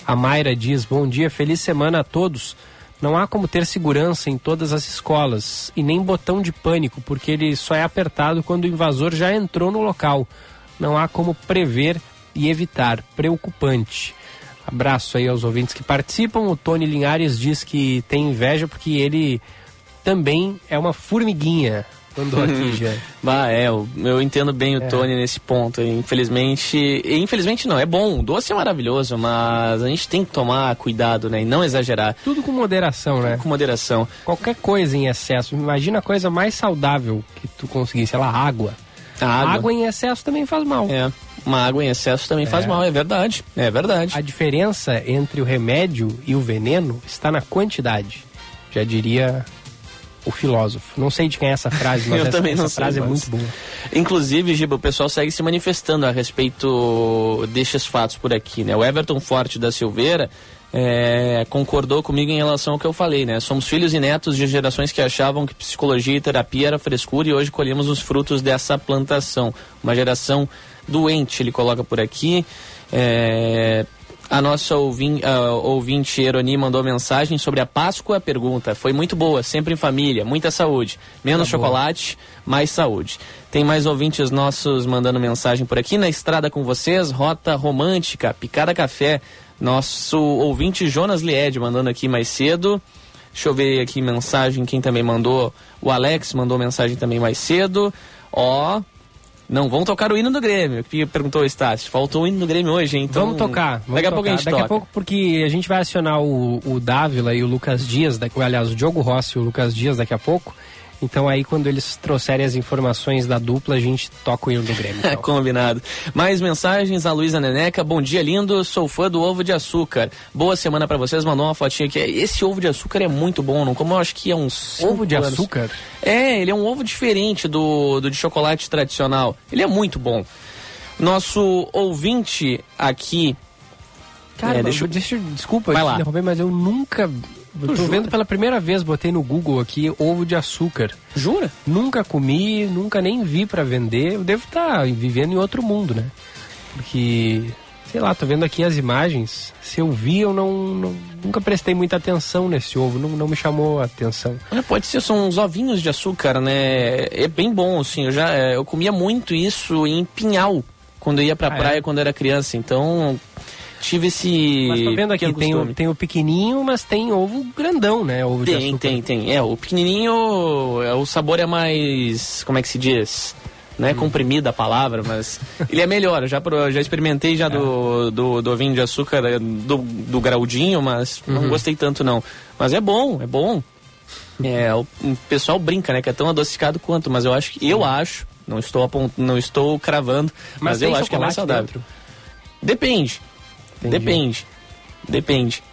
A Mayra diz: bom dia, feliz semana a todos. Não há como ter segurança em todas as escolas e nem botão de pânico, porque ele só é apertado quando o invasor já entrou no local. Não há como prever e evitar. Preocupante. Abraço aí aos ouvintes que participam. O Tony Linhares diz que tem inveja porque ele também é uma formiguinha. Mandou aqui já. bah, é, eu, eu entendo bem o é. Tony nesse ponto. Infelizmente. Infelizmente não, é bom. O doce é maravilhoso, mas a gente tem que tomar cuidado, né? E não exagerar. Tudo com moderação, né? Com moderação. Qualquer coisa em excesso. Imagina a coisa mais saudável que tu conseguisse, sei lá, água. A água. água em excesso também faz mal. É. Uma água em excesso também é. faz mal, é verdade. É verdade. A diferença entre o remédio e o veneno está na quantidade. Já diria o filósofo. Não sei de quem é essa frase, mas Eu essa, também essa frase sei, é muito boa. Inclusive, Giba, o pessoal segue se manifestando a respeito destes fatos por aqui, né? O Everton Forte da Silveira é, concordou comigo em relação ao que eu falei, né? Somos filhos e netos de gerações que achavam que psicologia e terapia era frescura e hoje colhemos os frutos dessa plantação. Uma geração doente, ele coloca por aqui. É, a nossa ouvin, uh, ouvinte Eroni mandou mensagem sobre a Páscoa. Pergunta: Foi muito boa, sempre em família, muita saúde. Menos tá chocolate, mais saúde. Tem mais ouvintes nossos mandando mensagem por aqui. Na estrada com vocês, Rota Romântica, Picada Café. Nosso ouvinte Jonas Lied mandando aqui mais cedo. Deixa eu ver aqui mensagem, quem também mandou. O Alex mandou mensagem também mais cedo. Ó, Não, vão tocar o hino do Grêmio, que perguntou o Estácio. Faltou o hino do Grêmio hoje, hein? Então, vamos tocar. Vamos daqui a tocar. pouco a gente Daqui toca. a pouco, porque a gente vai acionar o, o Dávila e o Lucas Dias, aliás, o Diogo Rossi e o Lucas Dias daqui a pouco. Então aí, quando eles trouxerem as informações da dupla, a gente toca o hino do Grêmio. Então. Combinado. Mais mensagens, a Luísa Neneca. Bom dia, lindo. Sou fã do ovo de açúcar. Boa semana pra vocês. Mandou uma fotinha aqui. Esse ovo de açúcar é muito bom, não? Como eu acho que é uns. Ovo de anos. açúcar? É, ele é um ovo diferente do, do de chocolate tradicional. Ele é muito bom. Nosso ouvinte aqui. Cara, É, deixa, deixa eu... deixa, desculpa Vai lá. mas eu nunca. Eu tô jura? vendo pela primeira vez, botei no Google aqui ovo de açúcar. Jura? Nunca comi, nunca nem vi pra vender. Eu devo estar vivendo em outro mundo, né? Porque, sei lá, tô vendo aqui as imagens. Se eu vi, eu não, não- nunca prestei muita atenção nesse ovo, não, não me chamou a atenção. É, pode ser, são uns ovinhos de açúcar, né? É bem bom, assim. Eu já é, eu comia muito isso em Pinhal, quando eu ia pra Ah, é? praia quando era criança. Então, tive esse. Mas tô vendo aqui, tem o, tem o pequenininho, mas tem ovo grandão, né? Ovo de Tem, tem, tem. É, o pequenininho, é, o sabor é mais, como é que se diz? Não é Hum. comprimida a palavra, mas ele é melhor. Eu já, já experimentei É. já do, do, do ovinho de açúcar, é, do, do graudinho, mas Uhum. não gostei tanto não. Mas é bom, é bom. É, o, o pessoal brinca, né, que é tão adocicado quanto, mas eu acho que, eu acho, não estou apont, não estou cravando, mas, Mas eu acho que é mais saudável. Depende. Entendi. Depende. Depende.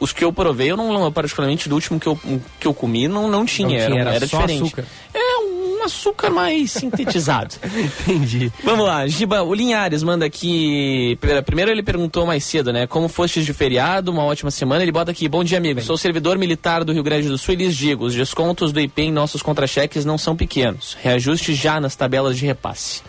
Os que eu provei, eu não, particularmente do último que eu, que eu comi, não, não tinha. Não tinha, era, era era diferente. açúcar. É um açúcar mais sintetizado. Entendi. Vamos lá, Giba, o Linhares manda aqui. Primeiro ele perguntou mais cedo, né? Como fostes de feriado, uma ótima semana. Ele bota aqui: Bom dia, amigo. Sou servidor militar do Rio Grande do Sul e lhes digo: os descontos do IP em nossos contra-cheques não são pequenos. Reajuste já nas tabelas de repasse.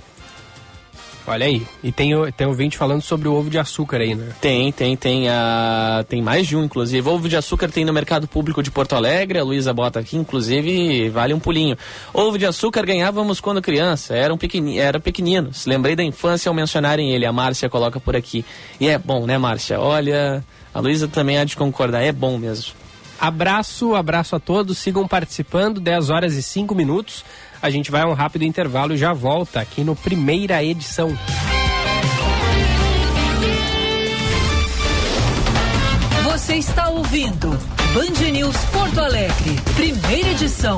Olha aí. E tem, o- tem ouvinte falando sobre o ovo de açúcar aí, né? Tem, tem, tem. A... Tem mais de um, inclusive. Ovo de açúcar tem no mercado público de Porto Alegre. A Luísa bota aqui, inclusive, vale um pulinho. Ovo de açúcar ganhávamos quando criança. Eram pequeni... Era pequeninos. Lembrei da infância ao mencionarem ele. A Márcia coloca por aqui. E é bom, né, Márcia? Olha, a Luísa também há de concordar. É bom mesmo. Abraço, abraço a todos. Sigam participando. 10 horas e 5 minutos. A gente vai a um rápido intervalo e já volta aqui no primeira edição. Você está ouvindo Band News Porto Alegre, primeira edição.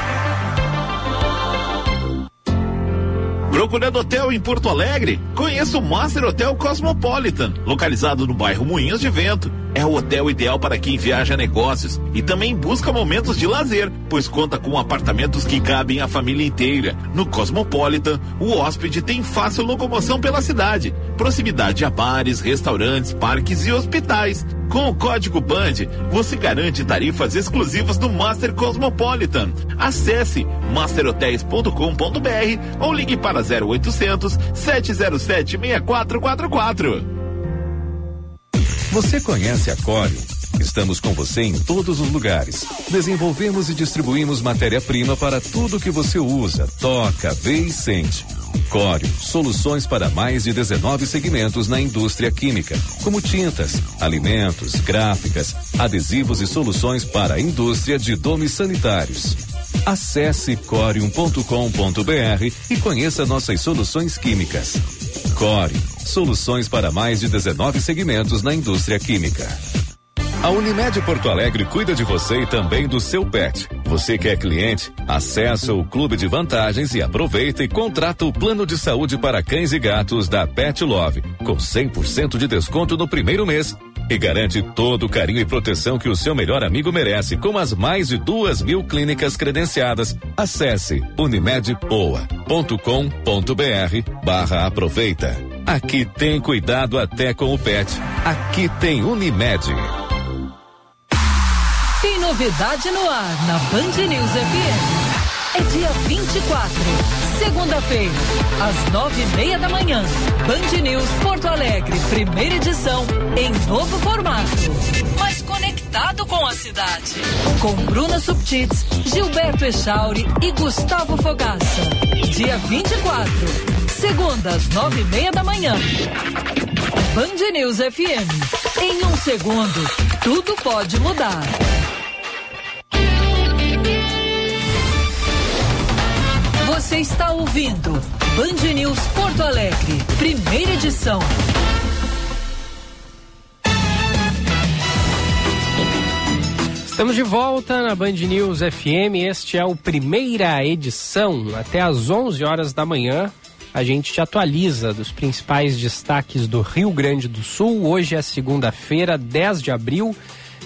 Procurando hotel em Porto Alegre? Conheça o Master Hotel Cosmopolitan, localizado no bairro Moinhos de Vento. É o hotel ideal para quem viaja a negócios e também busca momentos de lazer, pois conta com apartamentos que cabem a família inteira. No Cosmopolitan, o hóspede tem fácil locomoção pela cidade, proximidade a bares, restaurantes, parques e hospitais. Com o código BAND, você garante tarifas exclusivas do Master Cosmopolitan. Acesse masterhotels.com.br ou ligue para 0800 707 6444. Você conhece a Corium? Estamos com você em todos os lugares. Desenvolvemos e distribuímos matéria-prima para tudo que você usa, toca, vê e sente. Corium, soluções para mais de 19 segmentos na indústria química, como tintas, alimentos, gráficas, adesivos e soluções para a indústria de domes sanitários. Acesse corium.com.br e conheça nossas soluções químicas. Core, soluções para mais de 19 segmentos na indústria química. A Unimed Porto Alegre cuida de você e também do seu pet. Você que é cliente, acessa o clube de vantagens e aproveita e contrata o plano de saúde para cães e gatos da Pet Love, com 100% de desconto no primeiro mês. E garante todo o carinho e proteção que o seu melhor amigo merece, com as mais de duas mil clínicas credenciadas. Acesse unimedpoa.com.br barra aproveita. Aqui tem cuidado até com o pet. Aqui tem Unimed. Tem novidade no ar na Band News FM. É dia 24, Segunda-feira, às nove e meia da manhã. Band News Porto Alegre, primeira edição, em novo formato. Mas conectado com a cidade. Com Bruna Subtits, Gilberto Echauri e Gustavo Fogaça. Dia 24, segunda, às nove e meia da manhã. Band News FM. Em um segundo, tudo pode mudar. Você está ouvindo Band News Porto Alegre, primeira edição. Estamos de volta na Band News FM. Este é o primeira edição. Até às 11 horas da manhã, a gente te atualiza dos principais destaques do Rio Grande do Sul. Hoje é segunda-feira, 10 de abril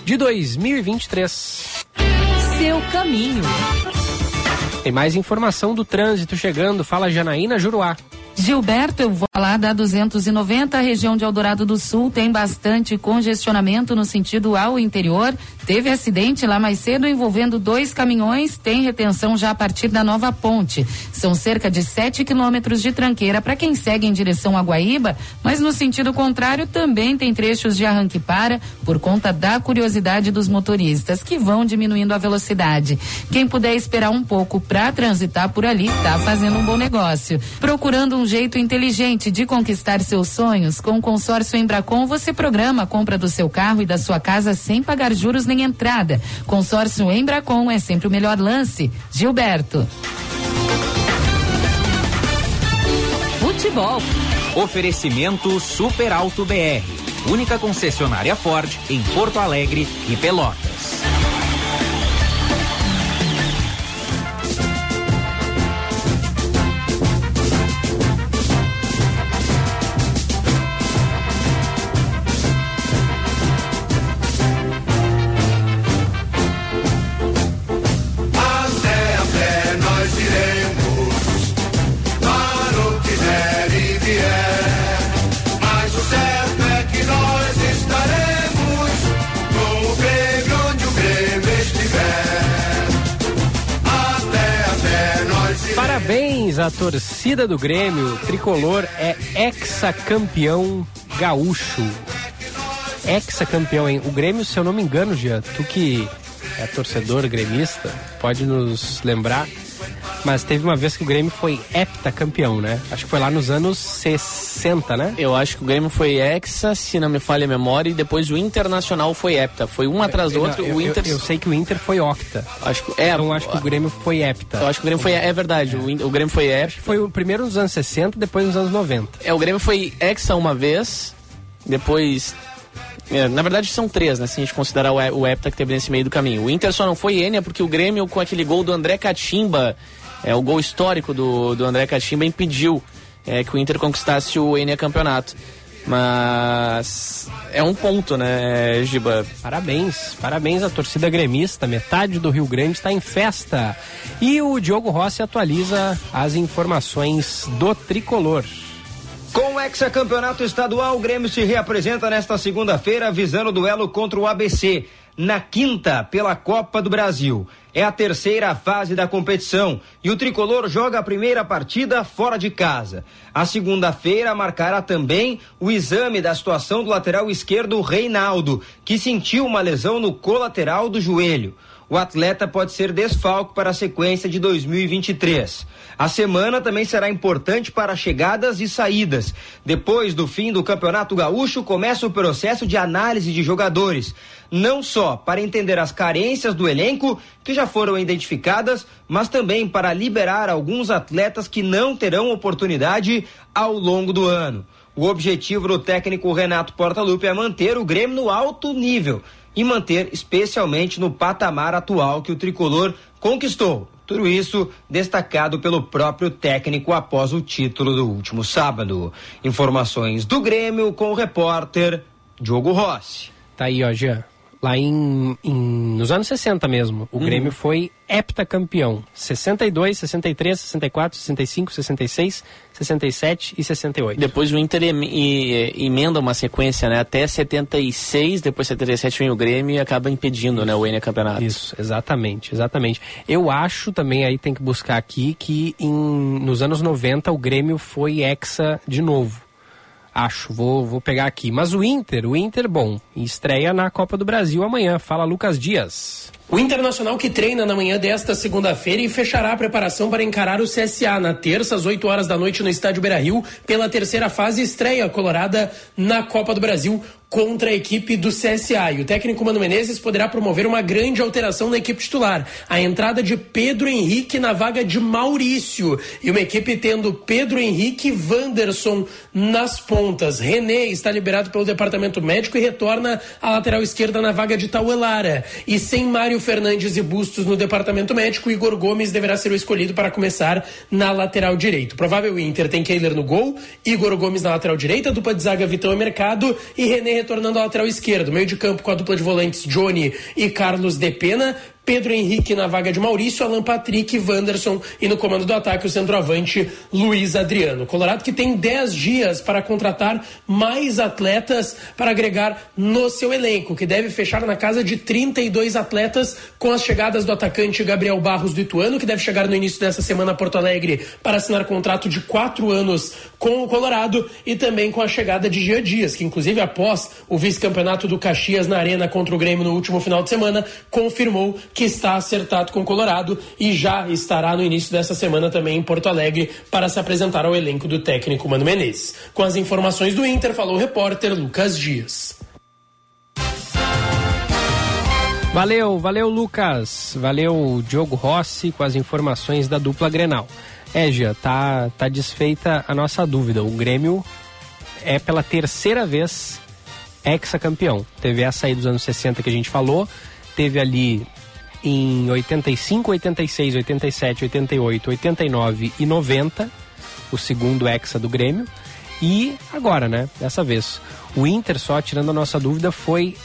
de 2023. Seu caminho. Tem mais informação do trânsito chegando. Fala Janaína Juruá. Gilberto, eu vou falar da 290, a região de Eldorado do Sul tem bastante congestionamento no sentido ao interior. Teve acidente lá mais cedo envolvendo dois caminhões, tem retenção já a partir da nova ponte. São cerca de 7 quilômetros de tranqueira para quem segue em direção a Guaíba, mas no sentido contrário também tem trechos de arranque para por conta da curiosidade dos motoristas que vão diminuindo a velocidade. Quem puder esperar um pouco para transitar por ali, tá fazendo um bom negócio. Procurando um jeito inteligente de conquistar seus sonhos, com o consórcio Embracon você programa a compra do seu carro e da sua casa sem pagar juros nem entrada. Consórcio Embracon é sempre o melhor lance. Gilberto. Futebol. Oferecimento Super Alto BR. Única concessionária Ford em Porto Alegre e Pelotas. À torcida do Grêmio. Tricolor é hexacampeão gaúcho. Hexacampeão, hein? O Grêmio, se eu não me engano, Gia, tu que é torcedor gremista, pode nos lembrar. Mas teve uma vez que o Grêmio foi heptacampeão, né? Acho que foi lá nos anos 60, né? Eu acho que o Grêmio foi hexa, se não me falha a memória, e depois o Internacional foi hepta. Foi um atrás do Eu- outro. eu, o Inter. eu, eu sei que o Inter foi octa. Acho que, é, Então acho que o Grêmio foi hepta. Eu acho que o Grêmio foi. É verdade, o, In- o Grêmio foi hepta. Foi o primeiro nos anos 60, depois nos anos 90. É, o Grêmio foi hexa uma vez, depois. é, na verdade são três, né? Se a gente considerar o, o hepta que teve nesse meio do caminho. O Inter só não foi Enia porque o Grêmio, com aquele gol do André Catimba, é, o gol histórico do, do André Catimba, impediu é, que o Inter conquistasse o Enia campeonato. Mas é um ponto, né, Giba? Parabéns, parabéns à torcida gremista. Metade do Rio Grande está em festa. E o Diogo Rossi atualiza as informações do tricolor. Com o hexacampeonato estadual, o Grêmio se reapresenta nesta segunda-feira visando o duelo contra o ABC, na quinta pela Copa do Brasil. É a terceira fase da competição e o tricolor joga a primeira partida fora de casa. A segunda-feira marcará também o exame da situação do lateral esquerdo Reinaldo, que sentiu uma lesão no colateral do joelho o atleta pode ser desfalque para a sequência de 2023. A semana também será importante para chegadas e saídas. Depois do fim do Campeonato Gaúcho, começa o processo de análise de jogadores. Não só para entender as carências do elenco, que já foram identificadas, mas também para liberar alguns atletas que não terão oportunidade ao longo do ano. O objetivo do técnico Renato Portaluppi é manter o Grêmio no alto nível e manter especialmente no patamar atual que o tricolor conquistou. Tudo isso destacado pelo próprio técnico após o título do último sábado. Informações do Grêmio com o repórter Diogo Rossi. Tá aí, ó, Jean. Lá em, em- nos anos 60 mesmo. O Uhum. Grêmio foi heptacampeão. 62, 63, 64, 65, 66, 67 e 68. Depois o Inter em- e- emenda uma sequência, né? Até 76, depois 77 vem o Grêmio e acaba impedindo, né, o N campeonato. Isso, exatamente, exatamente. Eu acho também, aí tem que buscar aqui, que em, nos anos 90 o Grêmio foi hexa de novo. Acho, vou, vou pegar aqui. Mas o Inter, o Inter, bom, estreia na Copa do Brasil amanhã. Fala Lucas Dias. O Internacional que treina na manhã desta segunda-feira e fechará a preparação para encarar o CSA na terça, às 8 horas da noite, no Estádio Beira-Rio, pela terceira fase estreia colorada na Copa do Brasil contra a equipe do CSA. E o técnico Mano Menezes poderá promover uma grande alteração na equipe titular. A entrada de Pedro Henrique na vaga de Maurício. E uma equipe tendo Pedro Henrique e Wanderson nas pontas. René está liberado pelo departamento médico e retorna à lateral esquerda na vaga de Tauelara. E sem Mário Fernandes e Bustos no departamento médico, Igor Gomes deverá ser o escolhido para começar na lateral direito. Provável Inter tem Keiler no gol, Igor Gomes na lateral direita, dupla de zaga Vitão e Mercado e René retornando à lateral esquerda. Meio de campo com a dupla de volantes Johnny e Carlos De Pena. Pedro Henrique na vaga de Maurício, Alan Patrick, Wanderson e no comando do ataque o centroavante Luiz Adriano. Colorado que tem 10 dias para contratar mais atletas para agregar no seu elenco, que deve fechar na casa de 32 atletas com as chegadas do atacante Gabriel Barros do Ituano, que deve chegar no início dessa semana a Porto Alegre para assinar contrato de quatro anos com o Colorado e também com a chegada de Jean Dias, que inclusive após o vice-campeonato do Caxias na Arena contra o Grêmio no último final de semana, confirmou que está acertado com o Colorado e já estará no início dessa semana também em Porto Alegre para se apresentar ao elenco do técnico Mano Menezes. Com as informações do Inter, falou o repórter Lucas Dias. Valeu, valeu Lucas. Valeu Diogo Rossi com as informações da dupla Grenal. É, Gia, tá, tá desfeita a nossa dúvida. O Grêmio é pela terceira vez ex-campeão. Teve essa aí dos anos 60 que a gente falou, teve ali em 85, 86, 87, 88, 89 e 90, o segundo hexa do Grêmio. E agora, né? Dessa vez. O Inter, só tirando a nossa dúvida, foi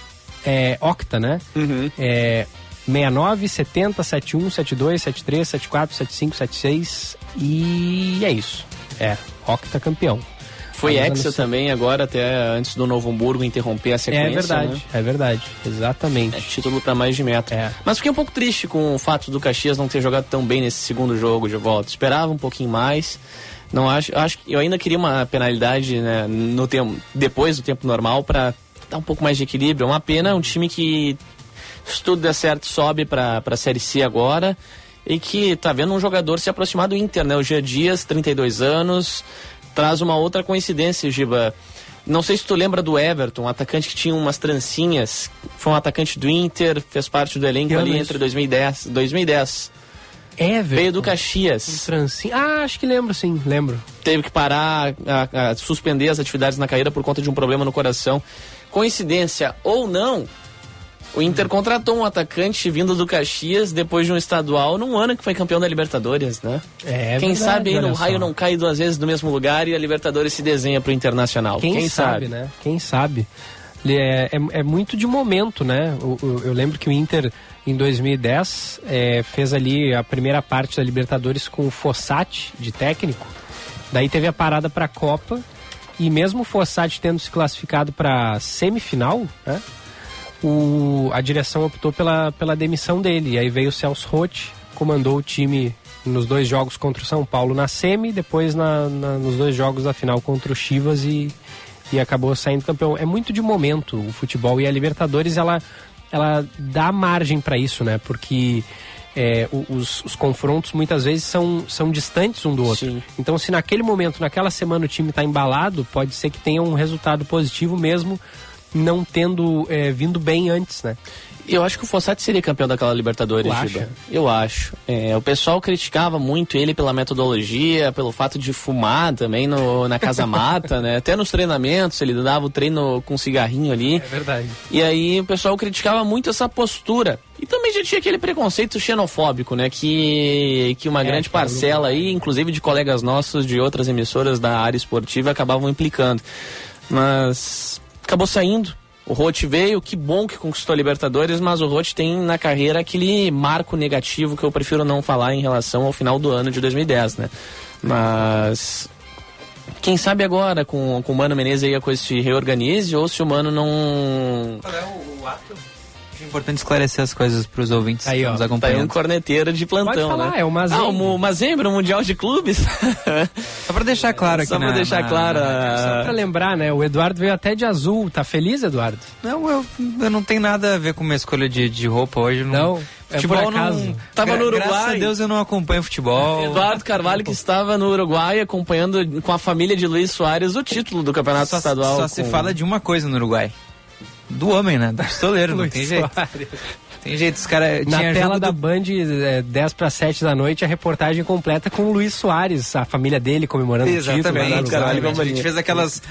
é, octa, né? É, 69, 70, 71, 72, 73, 74, 75, 76 e é isso. É, octa campeão. Foi anos- também agora, até antes do Novo Hamburgo interromper a sequência. É verdade, né? é verdade, exatamente. É título para mais de metro. É. Mas fiquei um pouco triste com o fato do Caxias não ter jogado tão bem nesse segundo jogo de volta. Esperava um pouquinho mais. Não acho, acho que eu ainda queria uma penalidade né, no tempo, depois do tempo normal para dar um pouco mais de equilíbrio. É uma pena, um time que se tudo der certo sobe para a Série C agora e que tá vendo um jogador se aproximar do Inter, né? O Gia Dias, 32 anos, traz uma outra coincidência, Giba. Não sei se tu lembra do Everton, um atacante que tinha umas trancinhas, foi um atacante do Inter, fez parte do elenco Que ali entre isso? 2010, 2010. Everton. Veio do Caxias. Trancinha. Ah, acho que lembro sim, lembro. Teve que parar, a- a suspender as atividades na carreira por conta de um problema no coração. Coincidência ou não, o Inter contratou um atacante vindo do Caxias depois de um estadual num ano que foi campeão da Libertadores, né? É Quem verdade, sabe aí no raio não cai duas vezes no mesmo lugar e a Libertadores se desenha pro Internacional. Quem, sabe, né? Quem sabe. É, é, é muito de momento, né? O- o- eu lembro que o Inter, em 2010, é, fez ali a primeira parte da Libertadores com o Fossati de técnico. Daí teve a parada para a Copa. E mesmo o Fossati tendo se classificado para semifinal, né? O, a direção optou pela, pela demissão dele. E aí veio o Celso Rotti, comandou o time nos dois jogos contra o São Paulo na semi, depois na, na- nos dois jogos da final contra o Chivas e, e acabou saindo campeão. É muito de momento o futebol e a Libertadores ela, ela dá margem para isso, né? Porque é, os, os confrontos muitas vezes são, são distantes um do outro. Então, se naquele momento, naquela semana o time está embalado, pode ser que tenha um resultado positivo mesmo não tendo é, vindo bem antes, né? Eu acho que o Fossati seria campeão daquela Libertadores? Giba. Eu acho. É, o pessoal criticava muito ele pela metodologia, pelo fato de fumar também no, na casa mata, né? Até nos treinamentos, ele dava o treino com cigarrinho ali. É verdade. E aí o pessoal criticava muito essa postura. E também já tinha aquele preconceito xenofóbico, né? Que, que uma É, grande parcela aí, inclusive de colegas nossos de outras emissoras da área esportiva, acabavam implicando. Mas acabou saindo. O Roth veio, que bom que conquistou a Libertadores, mas o Roth tem na carreira aquele marco negativo que eu prefiro não falar em relação ao final do ano de 2010, né? Mas quem sabe agora com, com o Mano Menezes aí a coisa se reorganize ou se o Mano não. Qual é o, o ato? É importante esclarecer as coisas para os ouvintes Aí, que ó, nos tá aí acompanham. um corneteiro de plantão, Pode falar, né? é o Mazembe. Ah, o Mazembe, o Mundial de Clubes. Só para deixar claro aqui Só pra na- deixar na- claro. Só a- pra lembrar, né? O Eduardo veio até de azul. Tá feliz, Eduardo? Não, eu, eu não tenho nada a ver com minha escolha de, de roupa hoje. Não, Não, é futebol por acaso. não. Tava no Graças Uruguai. a Deus eu não acompanho futebol. Eduardo Carvalho que estava no Uruguai acompanhando com a família de Luiz Soares o título do Campeonato Só, Estadual. só se com- fala de uma coisa no Uruguai. Do homem, né? Do pistoleiro, não tem jeito. Tem jeito, os caras. Na tela da do- Band, é, 10 para 7 da noite, a reportagem completa com o Luiz Soares, a família dele comemorando o título. no Exatamente, exatamente. A gente fez aquelas,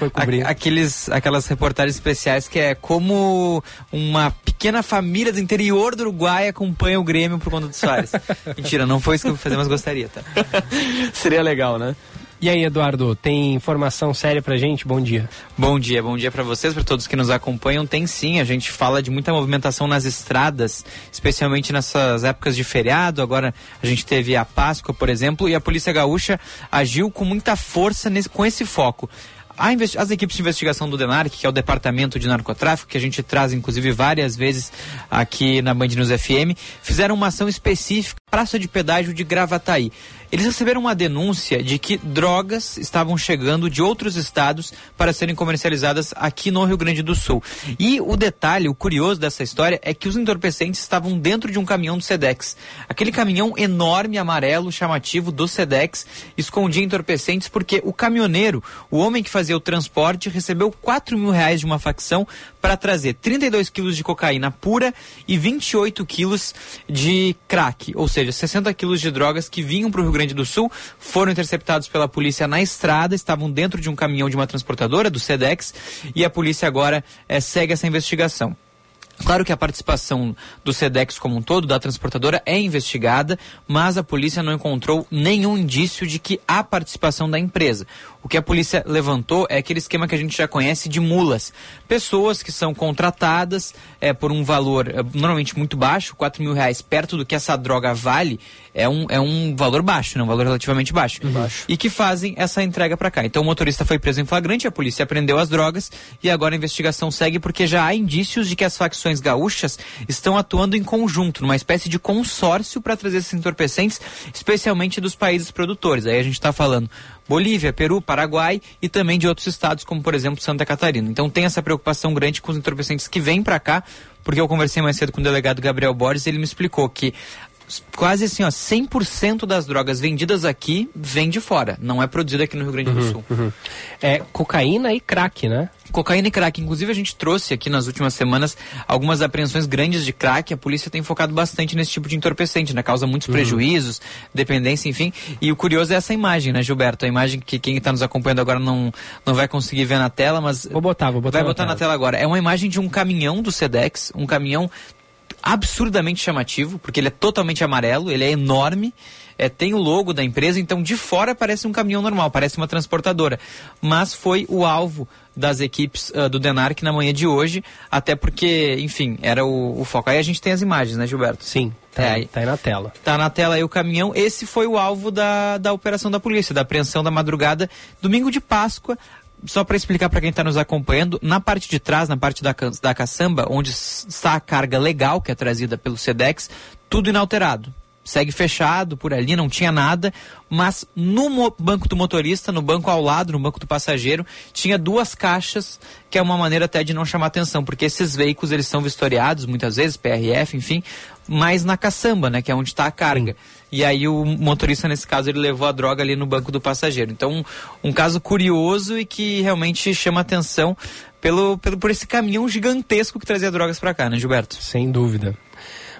a- aqueles, aquelas reportagens especiais que é como uma pequena família do interior do Uruguai acompanha o Grêmio por conta do Soares. Mentira, não foi isso que eu vou fazer, mas gostaria, tá? Seria legal, né? E aí, Eduardo, tem informação séria pra gente? Bom dia. Bom dia, bom dia para vocês, para todos que nos acompanham. Tem sim, a gente fala de muita movimentação nas estradas, especialmente nessas épocas de feriado. Agora a gente teve a Páscoa, por exemplo, e a Polícia Gaúcha agiu com muita força nesse- com esse foco. As equipes de investigação do DENARC, que é o Departamento de Narcotráfico, que a gente traz inclusive várias vezes aqui na Band News FM, fizeram uma ação específica Praça de Pedágio de Gravataí. Eles receberam uma denúncia de que drogas estavam chegando de outros estados para serem comercializadas aqui no Rio Grande do Sul. E o detalhe, o curioso dessa história é que os entorpecentes estavam dentro de um caminhão do Sedex. Aquele caminhão enorme, amarelo, chamativo do Sedex, escondia entorpecentes porque o caminhoneiro, o homem que fazia o transporte, recebeu 4 mil reais de uma facção para trazer 32 quilos de cocaína pura e 28 quilos de crack, ou seja, 60 quilos de drogas que vinham para o Rio Grande do Sul, foram interceptados pela polícia na estrada, estavam dentro de um caminhão de uma transportadora, do SEDEX, e a polícia agora eh, segue essa investigação. Claro que a participação do SEDEX como um todo, da transportadora, é investigada, mas a polícia não encontrou nenhum indício de que há participação da empresa. O que a polícia levantou é aquele esquema que a gente já conhece de mulas. Pessoas que são contratadas é, por um valor é, normalmente muito baixo, 4 mil reais, perto do que essa droga vale, é um, é um valor baixo, né? um valor relativamente baixo. E que fazem essa entrega para cá. Então o motorista foi preso em flagrante, a polícia apreendeu as drogas e agora a investigação segue porque já há indícios de que as facções gaúchas estão atuando em conjunto, numa espécie de consórcio para trazer esses entorpecentes, especialmente dos países produtores. Aí a gente está falando Bolívia, Peru, Paraguai e também de outros estados, como por exemplo Santa Catarina. Então tem essa preocupação grande com os entorpecentes que vêm para cá, porque eu conversei mais cedo com o delegado Gabriel Borges, ele me explicou que quase assim, ó, 100% das drogas vendidas aqui vem de fora, não é produzida aqui no Rio Grande do Sul. É cocaína e crack, né? Cocaína e crack. Inclusive, a gente trouxe aqui nas últimas semanas algumas apreensões grandes de crack. A polícia tem focado bastante nesse tipo de entorpecente, né? Causa muitos prejuízos, dependência, enfim. E o curioso é essa imagem, né, Gilberto? A imagem que quem está nos acompanhando agora não, não vai conseguir ver na tela, mas. Vou botar, vou botar Vai na botar na tela. tela agora. É uma imagem de um caminhão do Sedex, um caminhão absurdamente chamativo, porque ele é totalmente amarelo, ele é enorme, é, tem o logo da empresa, então de fora parece um caminhão normal, parece uma transportadora. Mas foi o alvo das equipes ah, do Denarc na manhã de hoje, até porque, enfim, era o, o foco. Aí a gente tem as imagens, né, Gilberto? Sim, tá, É, aí- tá aí na tela. Tá na tela aí o caminhão. Esse foi o alvo da, da operação da polícia, da apreensão da madrugada, domingo de Páscoa. Só para explicar para quem está nos acompanhando, na parte de trás, na parte da, da caçamba, onde está a carga legal que é trazida pelo SEDEX, tudo inalterado. Segue fechado por ali, não tinha nada, mas no banco do motorista, no banco ao lado, no banco do passageiro, tinha duas caixas, que é uma maneira até de não chamar atenção, porque esses veículos eles são vistoriados muitas vezes, PRF, enfim, mas na caçamba, né, que é onde está a carga. E aí o motorista, nesse caso, ele levou a droga ali no banco do passageiro. Então, um, caso curioso e que realmente chama atenção pelo, pelo, por esse caminhão gigantesco que trazia drogas para cá, né, Gilberto? Sem dúvida.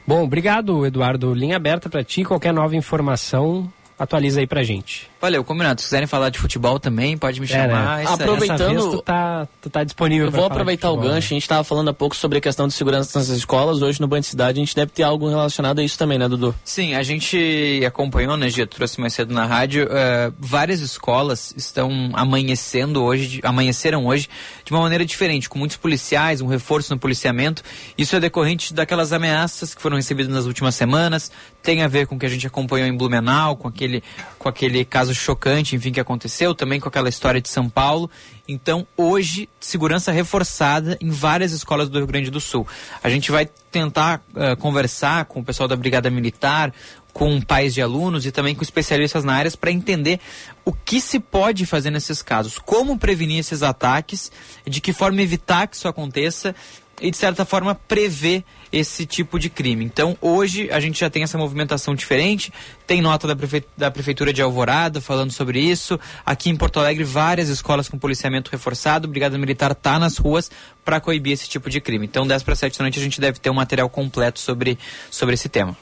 Bom, obrigado, Eduardo. Linha aberta para ti. Qualquer nova informação, atualiza aí pra gente. Valeu, combinado. Se quiserem falar de futebol também, pode me É, né? chamar. Aí. Aproveitando- tu tá, tu tá disponível Eu vou falar de aproveitar o futebol, né? gancho, a gente estava falando há pouco sobre a questão de segurança nas escolas, hoje no Band Cidade a gente deve ter algo relacionado a isso também, né, Dudu? Sim, a gente acompanhou, né, Gia, trouxe mais cedo na rádio, eh, várias escolas estão amanhecendo hoje, de- amanheceram hoje de uma maneira diferente, com muitos policiais, um reforço no policiamento. Isso é decorrente daquelas ameaças que foram recebidas nas últimas semanas, tem a ver com o que a gente acompanhou em Blumenau, com aquele, com aquele caso chocante, enfim, que aconteceu, também com aquela história de São Paulo. Então, hoje, segurança reforçada em várias escolas do Rio Grande do Sul. A gente vai tentar eh, conversar com o pessoal da Brigada Militar, com pais de alunos e também com especialistas na área para entender o que se pode fazer nesses casos, como prevenir esses ataques, de que forma evitar que isso aconteça e de certa forma prever esse tipo de crime. Então hoje a gente já tem essa movimentação diferente, tem nota da, prefe- da prefeitura de Alvorada falando sobre isso. Aqui em Porto Alegre várias escolas com policiamento reforçado, a Brigada Militar está nas ruas para coibir esse tipo de crime. Então 10 para 7 da noite a gente deve ter um material completo sobre, sobre esse tema.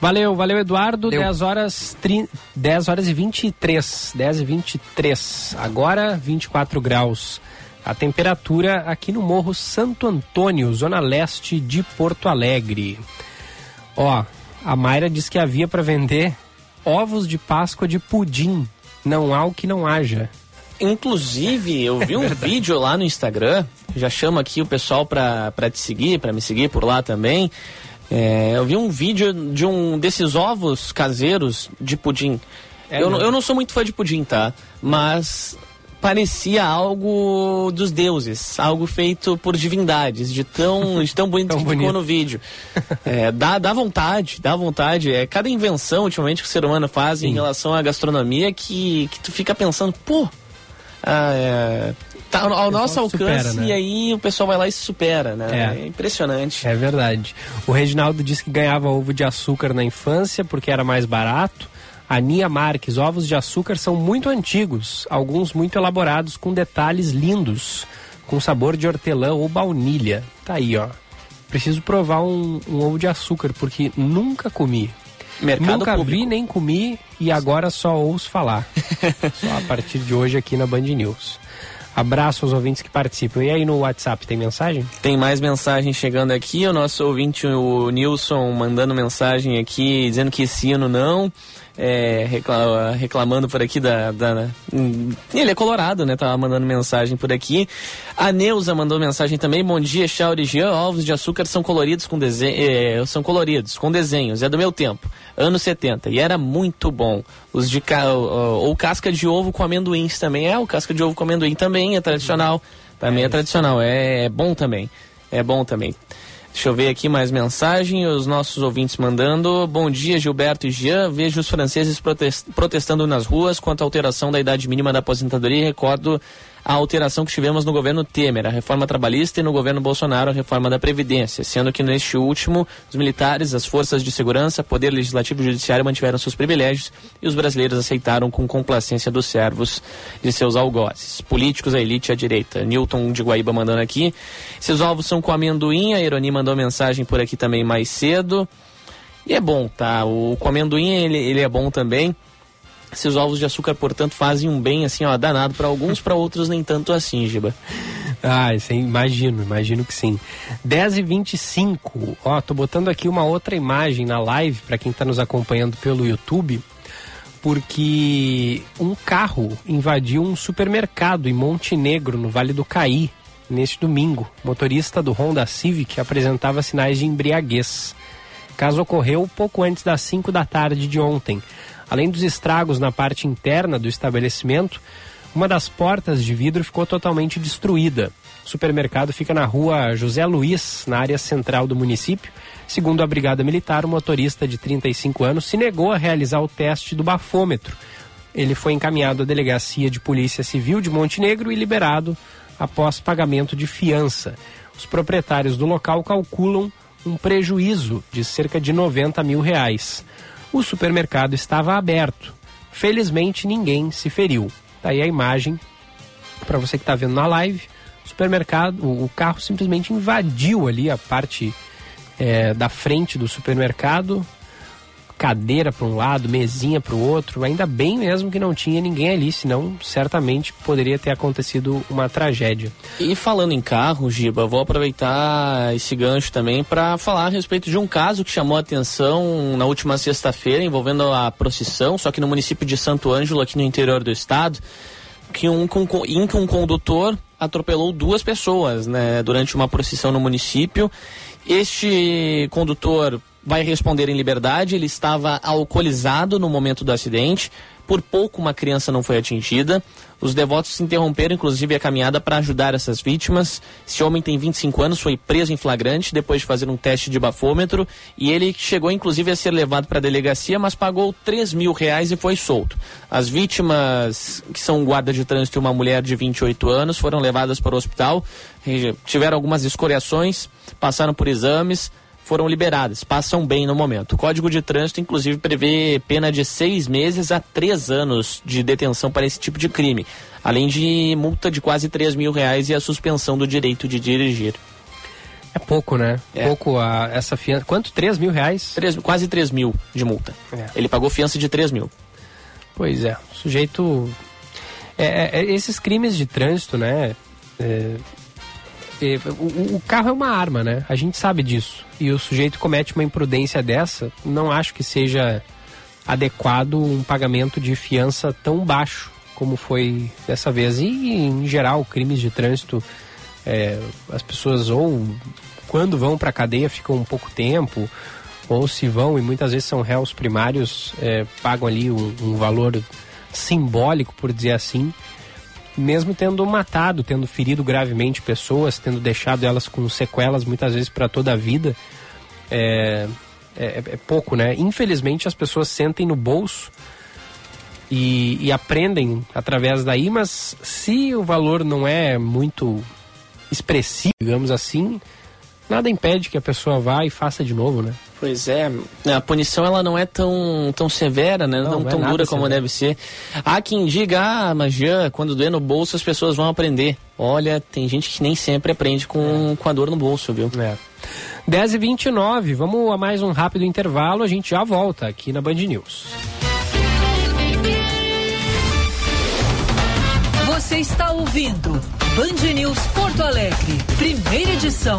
Valeu, valeu Eduardo. Valeu. 10 horas, tri... 10 horas e 23. 10 e 23. Agora 24 graus. A temperatura aqui no Morro Santo Antônio, zona leste de Porto Alegre. Ó, a Mayra disse que havia para vender ovos de Páscoa de pudim. Não há o que não haja. Inclusive, eu vi um vídeo lá no Instagram, já chamo aqui o pessoal pra, pra te seguir, pra me seguir por lá também. É, eu vi um vídeo de um desses ovos caseiros de pudim. É eu, não- mesmo? eu não sou muito fã de pudim, tá? Mas parecia algo dos deuses, algo feito por divindades, de tão, de tão bonito Tão que bonito. ficou no vídeo. É, dá, dá vontade, dá vontade. É cada invenção ultimamente que o ser humano faz em relação à gastronomia que, que tu fica pensando, pô, ah, é, tá ao, nosso supera, alcance né? e aí o pessoal vai lá e se supera, né? É. É, impressionante. É verdade. O Reginaldo disse que ganhava ovo de açúcar na infância porque era mais barato. A Nia Marques, ovos de açúcar são muito antigos, alguns muito elaborados com detalhes lindos, com sabor de hortelã ou baunilha. Tá aí, ó. Preciso provar um, um ovo de açúcar porque nunca comi. Mercado nunca público. vi nem comi e agora só ouço falar. só a partir de hoje aqui na Band News. Abraço aos ouvintes que participam. E aí no WhatsApp tem mensagem? Tem mais mensagem chegando aqui. O nosso ouvinte, o Nilson, mandando mensagem aqui, dizendo que esse ano não. É, recla- reclamando por aqui da, da- hum, Ele é colorado, né? Tava mandando mensagem por aqui. A Neuza mandou mensagem também. Bom dia, e Jean. Ovos de açúcar são coloridos com desenho. são coloridos, com desenhos. É do meu tempo. Anos 70. E era muito bom. Os de ca... ou casca de ovo com amendoins também. É, o casca de ovo com amendoim também é tradicional. Também é, tradicional. É, é bom também. É bom também. Deixa eu ver aqui mais mensagem, os nossos ouvintes mandando. Bom dia, Gilberto e Jean. Vejo os franceses protes- protestando nas ruas quanto à alteração da idade mínima da aposentadoria recordo a alteração que tivemos no governo Temer, a reforma trabalhista, e no governo Bolsonaro, a reforma da Previdência, sendo que neste último, os militares, as forças de segurança, poder legislativo e judiciário mantiveram seus privilégios e os brasileiros aceitaram com complacência dos servos de seus algozes. Políticos, a elite e a direita. Newton de Guaíba mandando aqui. Esses ovos são com amendoim, a Ironi mandou mensagem por aqui também mais cedo. E é bom, tá? O com amendoim, ele, ele é bom também. Esses ovos de açúcar, portanto, fazem um bem assim, ó, danado para alguns, para outros nem tanto assim, Giba. Ah, aí, imagino, imagino que sim. 10 e 25 ó, tô botando aqui uma outra imagem na live para quem tá nos acompanhando pelo YouTube, porque um carro invadiu um supermercado em Montenegro, no Vale do Caí, neste domingo. Motorista do Honda Civic apresentava sinais de embriaguez. O caso ocorreu pouco antes das 5 da tarde de ontem. Além dos estragos na parte interna do estabelecimento, uma das portas de vidro ficou totalmente destruída. O supermercado fica na rua José Luiz, na área central do município. Segundo a Brigada Militar, o motorista de 35 anos se negou a realizar o teste do bafômetro. Ele foi encaminhado à Delegacia de Polícia Civil de Montenegro e liberado após pagamento de fiança. Os proprietários do local calculam um prejuízo de cerca de 90 mil reais. O supermercado estava aberto. Felizmente ninguém se feriu. Tá aí a imagem para você que está vendo na live. O supermercado, o, carro simplesmente invadiu ali a parte é, da frente do supermercado, cadeira para um lado, mesinha para o outro. Ainda bem mesmo que não tinha ninguém ali, senão certamente poderia ter acontecido uma tragédia. E falando em carro, Giba, vou aproveitar esse gancho também para falar a respeito de um caso que chamou a atenção na última sexta-feira envolvendo a procissão, só que no município de Santo Ângelo, aqui no interior do estado, que um, em que um condutor atropelou duas pessoas né, durante uma procissão no município. Este condutor vai responder em liberdade. Ele estava alcoolizado no momento do acidente. Por pouco uma criança não foi atingida. Os devotos interromperam, inclusive, a caminhada para ajudar essas vítimas. Esse homem tem 25 anos, foi preso em flagrante depois de fazer um teste de bafômetro e ele chegou, inclusive, a ser levado para a delegacia, mas pagou 3 mil reais e foi solto. As vítimas, que são um guarda de trânsito e uma mulher de 28 anos, foram levadas para o hospital, tiveram algumas escoriações, passaram por exames foram liberadas, passam bem no momento. O Código de Trânsito, inclusive, prevê pena de seis meses a três anos de detenção para esse tipo de crime, além de multa de quase três mil reais e a suspensão do direito de dirigir. É pouco, né? É. Pouco a, essa fiança. Quanto? três mil reais? Três, quase três mil de multa. É. Ele pagou fiança de três mil. Pois é. O sujeito. É, é, é esses crimes de trânsito, né? É, o, o, carro é uma arma, né? A gente sabe disso. E o sujeito comete uma imprudência dessa, não acho que seja adequado um pagamento de fiança tão baixo como foi dessa vez. E, em geral, crimes de trânsito, é, as pessoas ou quando vão para a cadeia ficam um pouco tempo, ou se vão e muitas vezes são réus primários, é, pagam ali um, um valor simbólico, por dizer assim, mesmo tendo matado, tendo ferido gravemente pessoas, tendo deixado elas com sequelas muitas vezes para toda a vida, é, é, é, pouco, né? Infelizmente as pessoas sentem no bolso e, e aprendem através daí, mas se o valor não é muito expressivo, digamos assim, nada impede que a pessoa vá e faça de novo, né? Pois é, a punição ela não é tão, tão severa, né? Não, não, não é tão dura como deve ser. Há quem diga, ah, mas já, quando doer no bolso as pessoas vão aprender. Olha, tem gente que nem sempre aprende com, é. com a dor no bolso, viu? É. 10 e 29 vamos a mais um rápido intervalo, a gente já volta aqui na Band News. Você está ouvindo Band News Porto Alegre, primeira edição.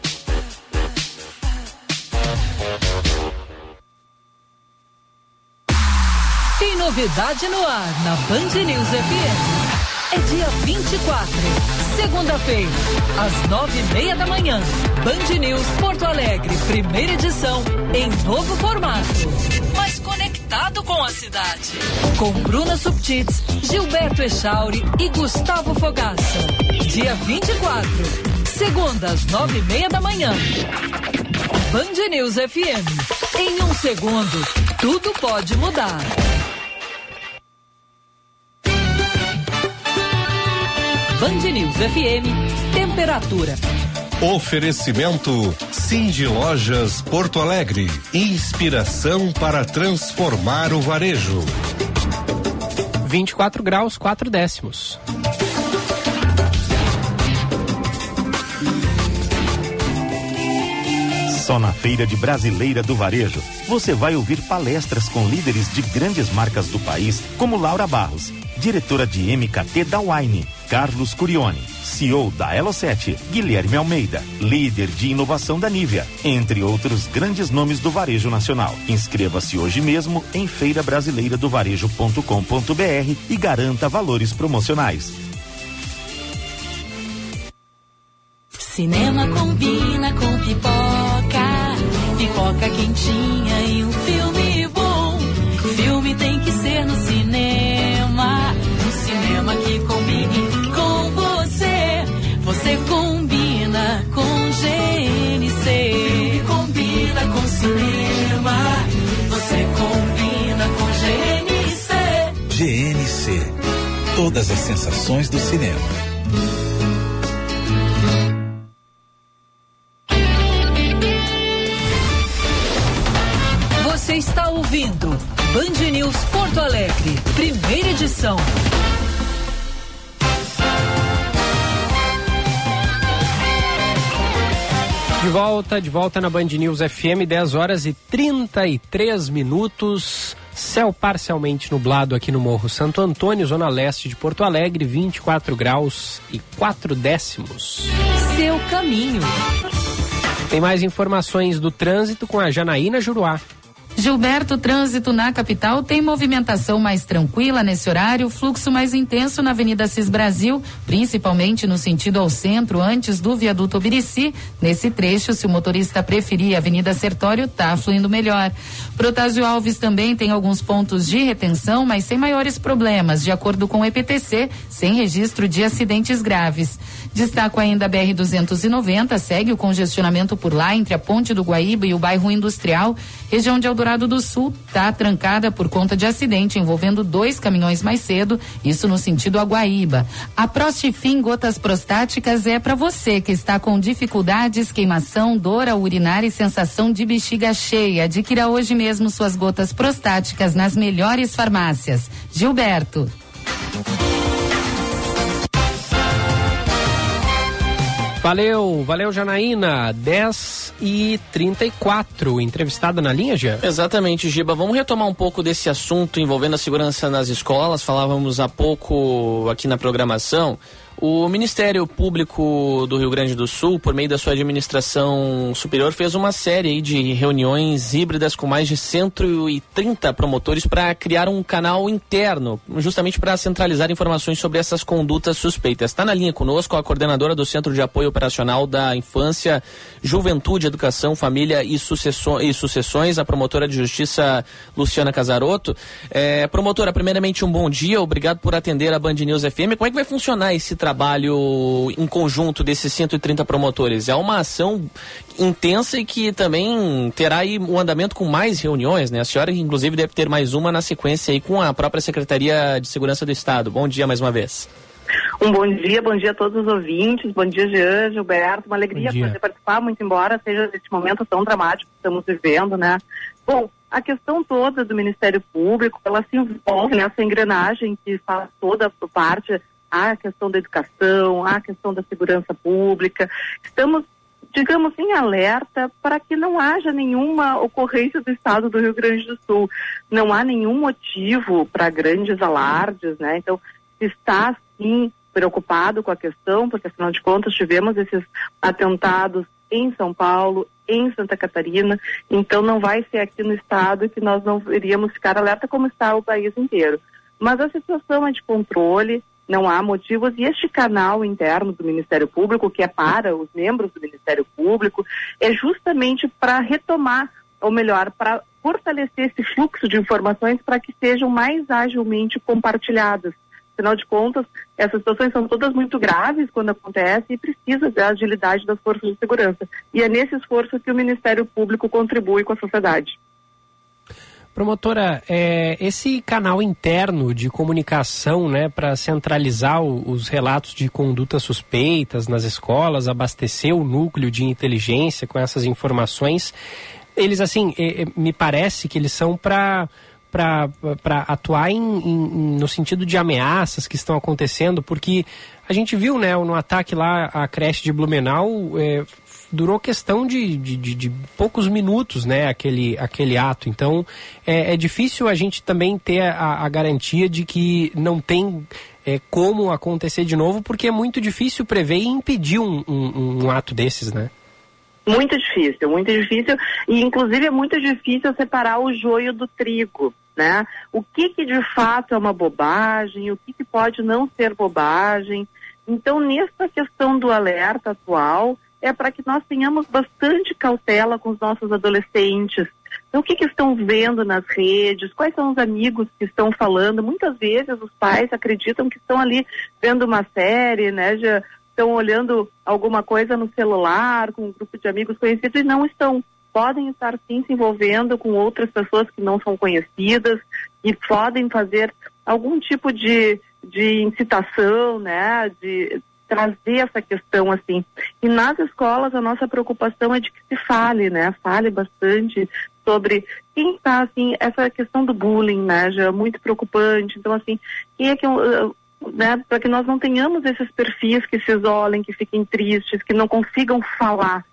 Novidade no ar na Band News FM. É dia 24, segunda-feira, às nove e meia da manhã. Band News Porto Alegre, primeira edição, em novo formato. Mas conectado com a cidade. Com Bruna Subtits, Gilberto Echauri e Gustavo Fogaça. Dia 24, segunda, às nove e meia da manhã. Band News FM. Em um segundo, tudo pode mudar. Band News FM, temperatura. Oferecimento Cindy Lojas Porto Alegre. Inspiração para transformar o varejo. 24 graus, 4 décimos. Só na Feira de Brasileira do Varejo, você vai ouvir palestras com líderes de grandes marcas do país, como Laura Barros, diretora de MKT da Wine, Carlos Curione, CEO da Elo7, Guilherme Almeida, líder de inovação da Nivea, entre outros grandes nomes do varejo nacional. Inscreva-se hoje mesmo em feirabrasileiradovarejo.com.br e garanta valores promocionais. Cinema combina com pipoca, pipoca quentinha e um filme bom. Filme tem cinema, você combina com GNC. GNC. Todas as sensações do cinema. Você está ouvindo Band News Porto Alegre, primeira edição. De volta, de volta na Band News FM, 10 horas e 33 minutos. Céu parcialmente nublado aqui no Morro Santo Antônio, zona leste de Porto Alegre, 24 graus e 4 décimos. Seu caminho. Tem mais informações do trânsito com a Janaína Juruá. Gilberto, trânsito na capital tem movimentação mais tranquila nesse horário, fluxo mais intenso na Avenida Cis Brasil, principalmente no sentido ao centro, antes do viaduto Obirici. Nesse trecho, se o motorista preferir a Avenida Sertório, tá fluindo melhor. Protásio Alves também tem alguns pontos de retenção, mas sem maiores problemas, de acordo com o EPTC, sem registro de acidentes graves. Destaco ainda a BR-290, segue o congestionamento por lá entre a Ponte do Guaíba e o bairro Industrial. Região de Eldorado do Sul está trancada por conta de acidente envolvendo dois caminhões mais cedo, isso no sentido a Guaíba. A Prostifim Gotas Prostáticas é para você que está com dificuldades, queimação, dor ao urinar e sensação de bexiga cheia. Adquira hoje mesmo suas gotas prostáticas nas melhores farmácias. Gilberto. Valeu, valeu Janaína, 10 e 34 entrevistada na linha, já? Exatamente, Giba. Vamos retomar um pouco desse assunto envolvendo a segurança nas escolas. Falávamos há pouco aqui na programação. O Ministério Público do Rio Grande do Sul, por meio da sua administração superior, fez uma série de reuniões híbridas com mais de 130 promotores para criar um canal interno, justamente para centralizar informações sobre essas condutas suspeitas. Está na linha conosco a coordenadora do Centro de Apoio Operacional da Infância, Juventude, Educação, Família e, Sucessões, a promotora de Justiça Luciana Casarotto. É, promotora, primeiramente um bom dia, obrigado por atender a Band News FM. Como é que vai funcionar esse trabalho? Trabalho em conjunto desses 130 promotores? É uma ação intensa e que também terá aí um andamento com mais reuniões, né? A senhora, inclusive, deve ter mais uma na sequência aí com a própria Secretaria de Segurança do Estado. Bom dia mais uma vez. Um bom dia, bom dia a todos os ouvintes, bom dia Jean, Gilberto, uma alegria poder participar, muito embora seja esse momento tão dramático que estamos vivendo, né? Bom, a questão toda do Ministério Público, ela se envolve nessa engrenagem que faz toda parte a questão da educação, a questão da segurança pública. Estamos, digamos, em alerta para que não haja nenhuma ocorrência do estado do Rio Grande do Sul. Não há nenhum motivo para grandes alardes, né? Então, está sim preocupado com a questão, porque afinal de contas tivemos esses atentados em São Paulo, em Santa Catarina, então não vai ser aqui no estado que nós não iríamos ficar alerta como está o país inteiro. Mas a situação é de controle, não há motivos. E este canal interno do Ministério Público, que é para os membros do Ministério Público, é justamente para retomar, ou melhor, para fortalecer esse fluxo de informações para que sejam mais agilmente compartilhadas. Afinal de contas, essas situações são todas muito graves quando acontecem e precisa da agilidade das forças de segurança. E é nesse esforço que o Ministério Público contribui com a sociedade. Promotora, é, esse canal interno de comunicação, né, para centralizar o, os relatos de condutas suspeitas nas escolas, abastecer o núcleo de inteligência com essas informações, eles assim, é, é, me parece que eles são para para atuar em, em, no sentido de ameaças que estão acontecendo, porque a gente viu, né, no ataque lá à creche de Blumenau, é, durou questão de, de, de, de, poucos minutos, né, aquele, aquele ato. Então, é, é difícil a gente também ter a, a garantia de que não tem é, como acontecer de novo, porque é muito difícil prever e impedir um, um, um ato desses, né? Muito difícil, muito difícil. E, inclusive, é muito difícil separar o joio do trigo, né? O que, que de fato é uma bobagem, o que, que pode não ser bobagem. Então, nessa questão do alerta atual, é para que nós tenhamos bastante cautela com os nossos adolescentes. Então, o que, que estão vendo nas redes? Quais são os amigos que estão falando? Muitas vezes os pais acreditam que estão ali vendo uma série, né? Já estão olhando alguma coisa no celular com um grupo de amigos conhecidos e não estão. Podem estar sim se envolvendo com outras pessoas que não são conhecidas e podem fazer algum tipo de, de incitação, né? De, trazer essa questão assim. E nas escolas a nossa preocupação é de que se fale, né? Fale bastante sobre quem está assim, essa questão do bullying, né? Já é muito preocupante. Então assim, quem é que né, para que nós não tenhamos esses perfis que se isolem, que fiquem tristes, que não consigam falar.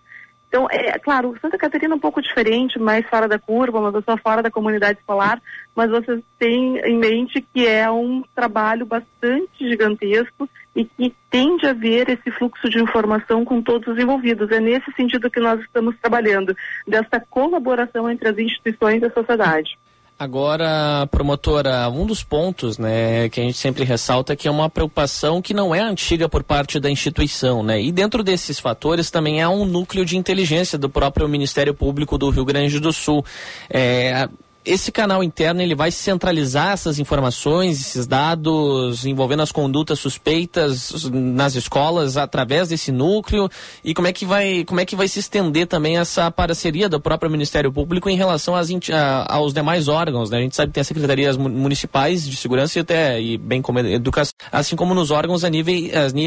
Então, é claro, Santa Catarina é um pouco diferente, mais fora da curva, uma pessoa fora da comunidade escolar, mas vocês têm em mente que é um trabalho bastante gigantesco e que tende a haver esse fluxo de informação com todos os envolvidos. É nesse sentido que nós estamos trabalhando, dessa colaboração entre as instituições e a sociedade. Agora, promotora, um dos pontos, né, que a gente sempre ressalta é que é uma preocupação que não é antiga por parte da instituição, né? E dentro desses fatores também é um núcleo de inteligência do próprio Ministério Público do Rio Grande do Sul. É, esse canal interno ele vai centralizar essas informações, esses dados envolvendo as condutas suspeitas nas escolas através desse núcleo e como é que vai como é que vai se estender também essa parceria do próprio Ministério Público em relação às, a, aos demais órgãos, né? A gente sabe que tem as secretarias municipais de segurança e até e bem como educação, assim como nos órgãos a nível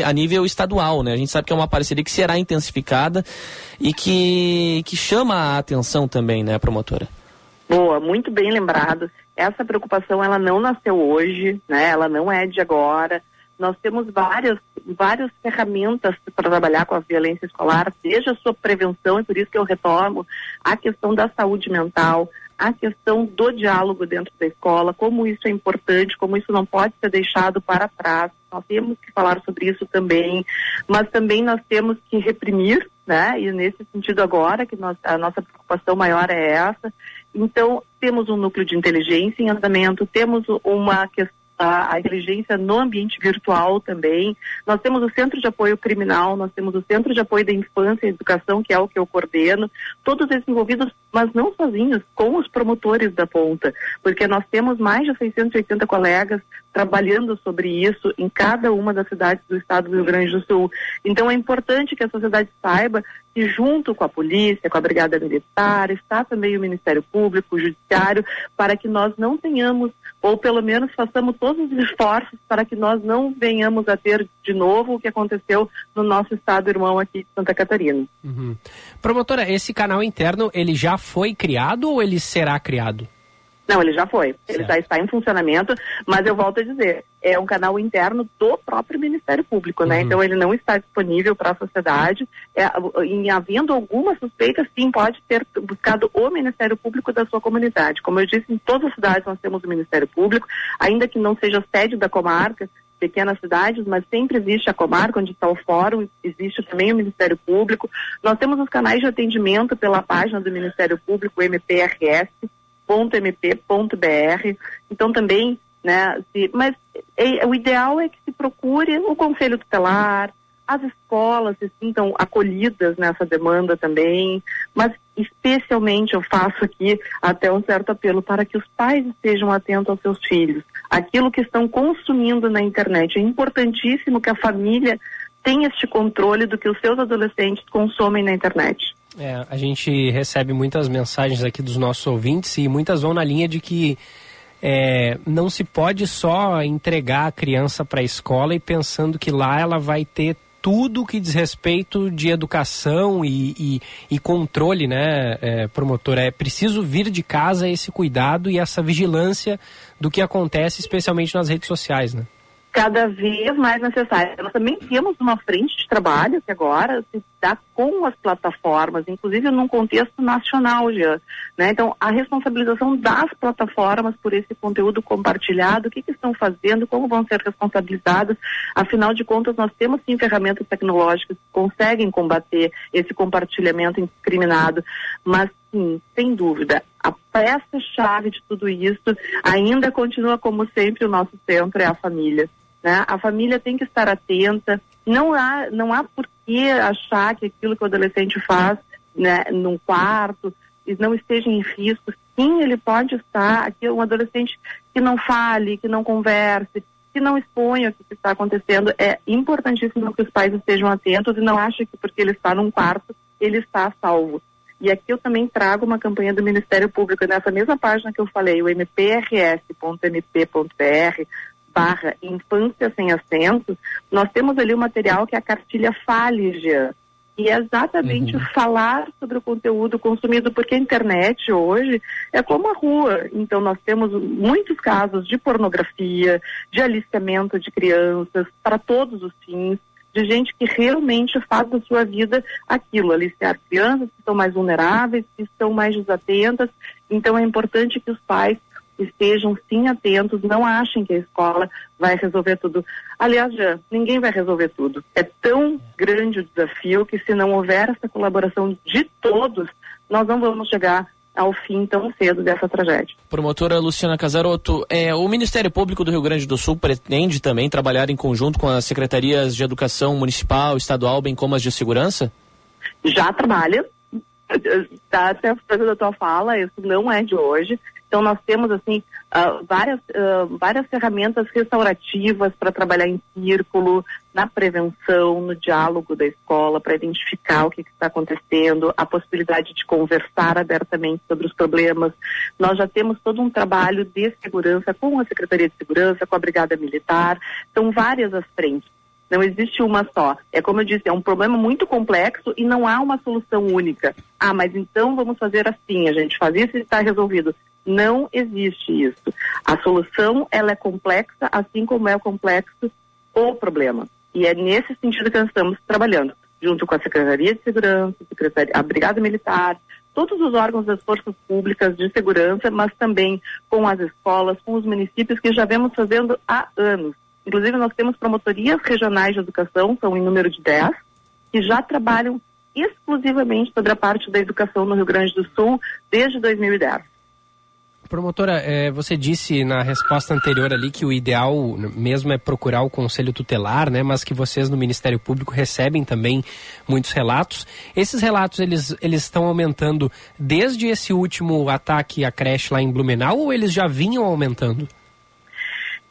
a nível estadual, né? A gente sabe que é uma parceria que será intensificada e que que chama a atenção também, né, promotora? Boa, muito bem lembrado. Essa preocupação ela não nasceu hoje, né? Ela não é de agora. Nós temos várias, várias ferramentas para trabalhar com a violência escolar, seja a sua prevenção, e por isso que eu retomo a questão da saúde mental, a questão do diálogo dentro da escola, como isso é importante, como isso não pode ser deixado para trás. Nós temos que falar sobre isso também, mas também nós temos que reprimir, né? E nesse sentido agora que nós, a nossa preocupação maior é essa, então, temos um núcleo de inteligência em andamento, temos uma questão a, inteligência no ambiente virtual também. Nós temos o Centro de Apoio Criminal, nós temos o Centro de Apoio da Infância e Educação, que é o que eu coordeno, todos esses envolvidos, mas não sozinhos, com os promotores da ponta, porque nós temos mais de 680 colegas trabalhando sobre isso em cada uma das cidades do estado do Rio Grande do Sul. Então é importante que a sociedade saiba que junto com a polícia, com a Brigada Militar, está também o Ministério Público, o Judiciário, para que nós não tenhamos, ou pelo menos façamos todos os esforços para que nós não venhamos a ter de novo o que aconteceu no nosso estado irmão aqui de Santa Catarina. Uhum. Promotora, esse canal interno, ele já foi criado ou ele será criado? Não, ele já foi. Certo. Ele já está em funcionamento, mas eu volto a dizer, é um canal interno do próprio Ministério Público, né? Uhum. Então ele não está disponível para a sociedade. É, em havendo alguma suspeita, sim, pode ter buscado o Ministério Público da sua comunidade. Como eu disse, em todas as cidades nós temos o Ministério Público, ainda que não seja sede da comarca, pequenas cidades, mas sempre existe a comarca onde está o fórum, existe também o Ministério Público. Nós temos os canais de atendimento pela página do Ministério Público, MPRS, www.mp.br. Então também, né, se, mas é, o ideal é que se procure o conselho tutelar, as escolas se sintam acolhidas nessa demanda também, mas especialmente eu faço aqui até um certo apelo para que os pais estejam atentos aos seus filhos, aquilo que estão consumindo na internet. É importantíssimo que a família tenha este controle do que os seus adolescentes consomem na internet. É, a gente recebe muitas mensagens aqui dos nossos ouvintes e muitas vão na linha de que é, não se pode só entregar a criança para a escola e pensando que lá ela vai ter tudo que diz respeito de educação e, e, e controle, né, é, promotor? É preciso vir de casa esse cuidado e essa vigilância do que acontece, especialmente nas redes sociais, né? Cada vez mais necessária. Nós também temos uma frente de trabalho que agora se dá com as plataformas, inclusive num contexto nacional já. Né? Então, a responsabilização das plataformas por esse conteúdo compartilhado, o que, que estão fazendo, como vão ser responsabilizadas. Afinal de contas, nós temos sim ferramentas tecnológicas que conseguem combater esse compartilhamento incriminado, mas sim, sem dúvida, a peça-chave de tudo isso ainda continua como sempre o nosso centro é a família. Né? A família tem que estar atenta. Não há, não há por que achar que aquilo que o adolescente faz né, num quarto não esteja em risco. Sim, ele pode estar. Aqui um adolescente que não fale, que não converse, que não exponha o que está acontecendo. É importantíssimo que os pais estejam atentos e não achem que porque ele está num quarto ele está salvo. E aqui eu também trago uma campanha do Ministério Público nessa mesma página que eu falei, o mprs.mp.br, barra infância sem acento, nós temos ali o material que é a cartilha Faligia. E é exatamente uhum. falar sobre o conteúdo consumido, porque a internet hoje é como a rua. Então, nós temos muitos casos de pornografia, de aliciamento de crianças, para todos os fins, de gente que realmente faz da sua vida aquilo, aliciar crianças que estão mais vulneráveis, que estão mais desatentas. Então, é importante que os pais estejam sim atentos, não achem que a escola vai resolver tudo. Aliás, já, ninguém vai resolver tudo. É tão grande o desafio que se não houver essa colaboração de todos, nós não vamos chegar ao fim tão cedo dessa tragédia. Promotora Luciana Casaroto, é, o Ministério Público do Rio Grande do Sul pretende também trabalhar em conjunto com as secretarias de educação municipal, estadual, bem como as de segurança? Já trabalha. Está até a tua fala, isso não é de hoje. Então nós temos assim uh, várias, uh, várias ferramentas restaurativas para trabalhar em círculo, na prevenção, no diálogo da escola, para identificar o que está acontecendo, a possibilidade de conversar abertamente sobre os problemas. Nós já temos todo um trabalho de segurança com a Secretaria de Segurança, com a Brigada Militar. São várias as frentes. Não existe uma só. É como eu disse, é um problema muito complexo e não há uma solução única. Ah, mas então vamos fazer assim, a gente faz isso e está resolvido. Não existe isso. A solução ela é complexa, assim como é complexo o problema. E é nesse sentido que nós estamos trabalhando, junto com a Secretaria de Segurança, a Brigada Militar, todos os órgãos das forças públicas de segurança, mas também com as escolas, com os municípios que já vemos fazendo há anos. Inclusive, nós temos promotorias regionais de educação, são em número de 10, que já trabalham exclusivamente sobre a parte da educação no Rio Grande do Sul desde 2010. Promotora, é, você disse na resposta anterior ali que o ideal mesmo é procurar o conselho tutelar, né? Mas que vocês no Ministério Público recebem também muitos relatos. Esses relatos eles eles estão aumentando desde esse último ataque à creche lá em Blumenau ou eles já vinham aumentando?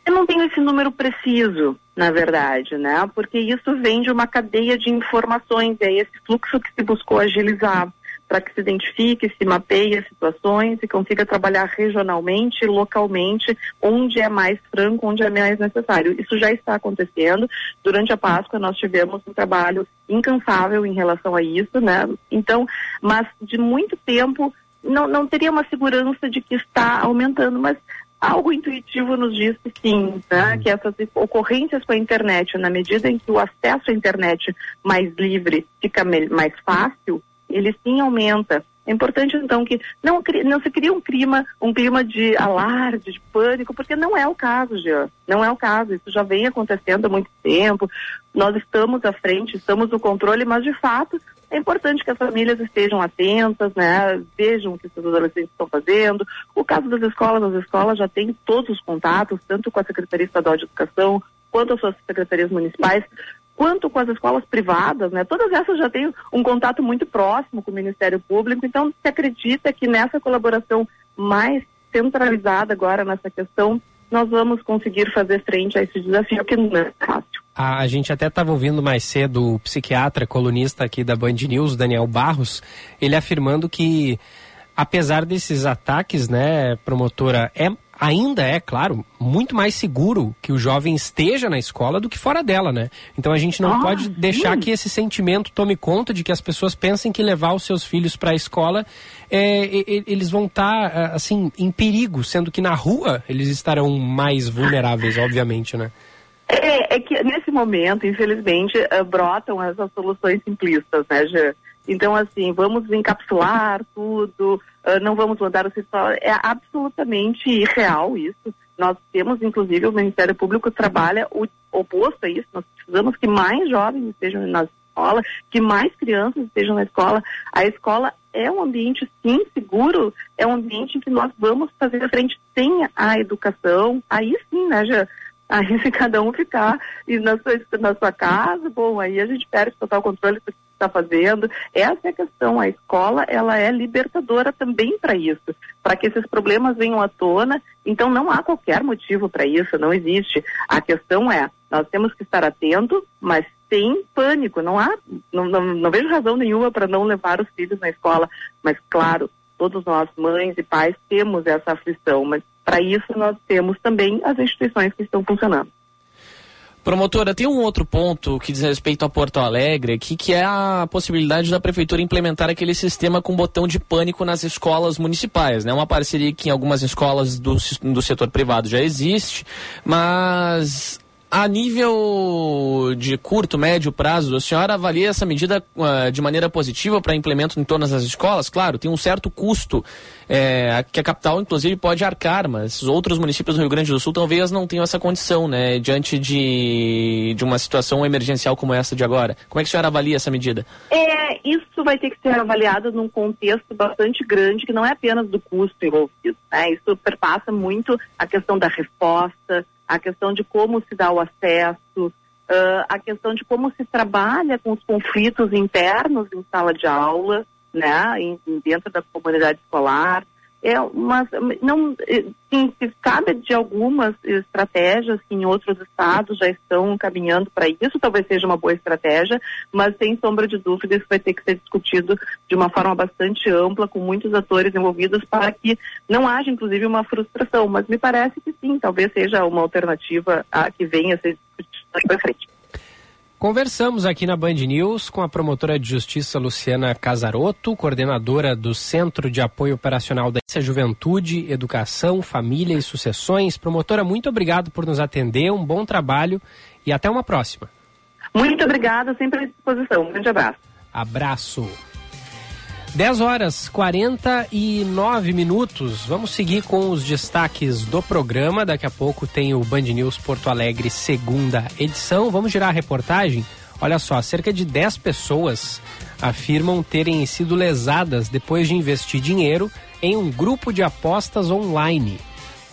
Eu não tenho esse número preciso, na verdade, né? Porque isso vem de uma cadeia de informações, é esse fluxo que se buscou agilizar para que se identifique, se mapeie as situações e consiga trabalhar regionalmente, localmente, onde é mais franco, onde é mais necessário. Isso já está acontecendo. Durante a Páscoa nós tivemos um trabalho incansável em relação a isso, né? Então, mas de muito tempo não, não teria uma segurança de que está aumentando, mas algo intuitivo nos diz que sim, né? que essas ocorrências com a internet, na medida em que o acesso à internet mais livre fica mais fácil, ele sim aumenta. É importante então que não, não se crie um clima, um clima de alarde, de pânico, porque não é o caso, Jean. Não é o caso. Isso já vem acontecendo há muito tempo. Nós estamos à frente, estamos no controle, mas de fato é importante que as famílias estejam atentas, né? Vejam o que os adolescentes estão fazendo. O caso das escolas, as escolas já têm todos os contatos, tanto com a Secretaria Estadual de Educação quanto as suas secretarias municipais, quanto com as escolas privadas, né? Todas essas já têm um contato muito próximo com o Ministério Público, então se acredita que nessa colaboração mais centralizada agora nessa questão, nós vamos conseguir fazer frente a esse desafio que não é fácil. A, gente até estava ouvindo mais cedo o psiquiatra, colunista aqui da Band News, Daniel Barros, ele afirmando que, apesar desses ataques, né, promotora, é ainda é, claro, muito mais seguro que o jovem esteja na escola do que fora dela, né? Então a gente não ah, pode deixar sim. que esse sentimento tome conta de que as pessoas pensem que levar os seus filhos para a escola é, eles vão estar tá, assim em perigo, sendo que na rua eles estarão mais vulneráveis, obviamente, né? É, é que nesse momento, infelizmente, uh, brotam essas soluções simplistas, né, Jean? Então, assim, vamos encapsular tudo, uh, não vamos mandar o sistema. É absolutamente irreal isso. Nós temos, inclusive, o Ministério Público trabalha o oposto a isso. Nós precisamos que mais jovens estejam na escola, que mais crianças estejam na escola. A escola é um ambiente, sim, seguro, é um ambiente em que nós vamos fazer frente sem a educação. Aí sim, né, já Aí se cada um ficar e na sua, na sua casa, bom, aí a gente perde total controle do que está fazendo. Essa é a questão. A escola, ela é libertadora também para isso, para que esses problemas venham à tona. Então não há qualquer motivo para isso, não existe. A questão é, nós temos que estar atentos, mas sem pânico. Não há, não, não, não vejo razão nenhuma para não levar os filhos na escola. Mas claro, todos nós, mães e pais, temos essa aflição, mas para isso, nós temos também as instituições que estão funcionando. Promotora, tem um outro ponto que diz respeito a Porto Alegre aqui, que é a possibilidade da prefeitura implementar aquele sistema com botão de pânico nas escolas municipais, né? Uma parceria que em algumas escolas do, do setor privado já existe, mas a nível de curto, médio prazo, a senhora avalia essa medida uh, de maneira positiva para implemento em todas as escolas? Claro, tem um certo custo é, que a capital, inclusive, pode arcar, mas outros municípios do Rio Grande do Sul talvez não tenham essa condição, né? Diante de, de uma situação emergencial como essa de agora. Como é que a senhora avalia essa medida? É, isso vai ter que ser avaliado num contexto bastante grande, que não é apenas do custo envolvido. Né? Isso perpassa muito a questão da resposta, a questão de como se dá o acesso, uh, a questão de como se trabalha com os conflitos internos em sala de aula, né, em, dentro da comunidade escolar. É uma, não, eh, sim, se sabe de algumas estratégias que em outros estados já estão caminhando para isso, talvez seja uma boa estratégia, mas sem sombra de dúvida isso vai ter que ser discutido de uma forma bastante ampla, com muitos atores envolvidos, para que não haja, inclusive, uma frustração. Mas me parece que sim, talvez seja uma alternativa a que venha a ser discutida para frente. Conversamos aqui na Band News com a promotora de justiça Luciana Casarotto, coordenadora do Centro de Apoio Operacional da Juventude, Educação, Família e Sucessões. Promotora, muito obrigado por nos atender, um bom trabalho e até uma próxima. Muito obrigada, sempre à disposição. Um grande abraço. Abraço. 10 horas 49 minutos. Vamos seguir com os destaques do programa. Daqui a pouco tem o Band News Porto Alegre, segunda edição. Vamos girar a reportagem. Olha só, cerca de 10 pessoas afirmam terem sido lesadas depois de investir dinheiro em um grupo de apostas online.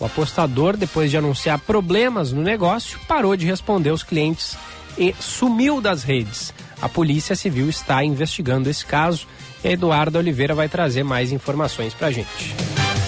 O apostador, depois de anunciar problemas no negócio, parou de responder aos clientes e sumiu das redes. A Polícia Civil está investigando esse caso e a Eduarda Oliveira vai trazer mais informações para a gente.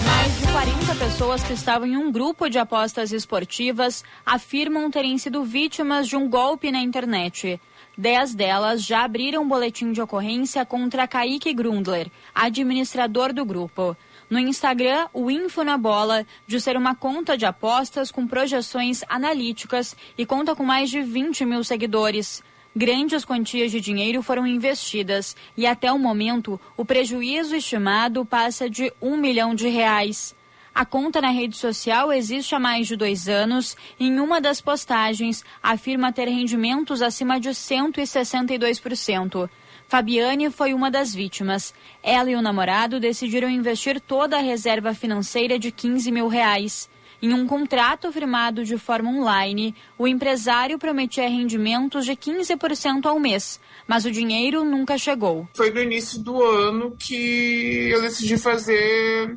Mais de 40 pessoas que estavam em um grupo de apostas esportivas afirmam terem sido vítimas de um golpe na internet. Dez delas já abriram boletim de ocorrência contra Kaique Grundler, administrador do grupo. No Instagram, o Info na Bola de ser uma conta de apostas com projeções analíticas e conta com mais de 20 mil seguidores. Grandes quantias de dinheiro foram investidas e até o momento o prejuízo estimado passa de um milhão de reais. A conta na rede social existe há mais de dois anos e em uma das postagens afirma ter rendimentos acima de 162%. Fabiane foi uma das vítimas. Ela e o namorado decidiram investir toda a reserva financeira de 15 mil reais. Em um contrato firmado de forma online, o empresário prometia rendimentos de 15% ao mês, mas o dinheiro nunca chegou. Foi no início do ano que eu decidi fazer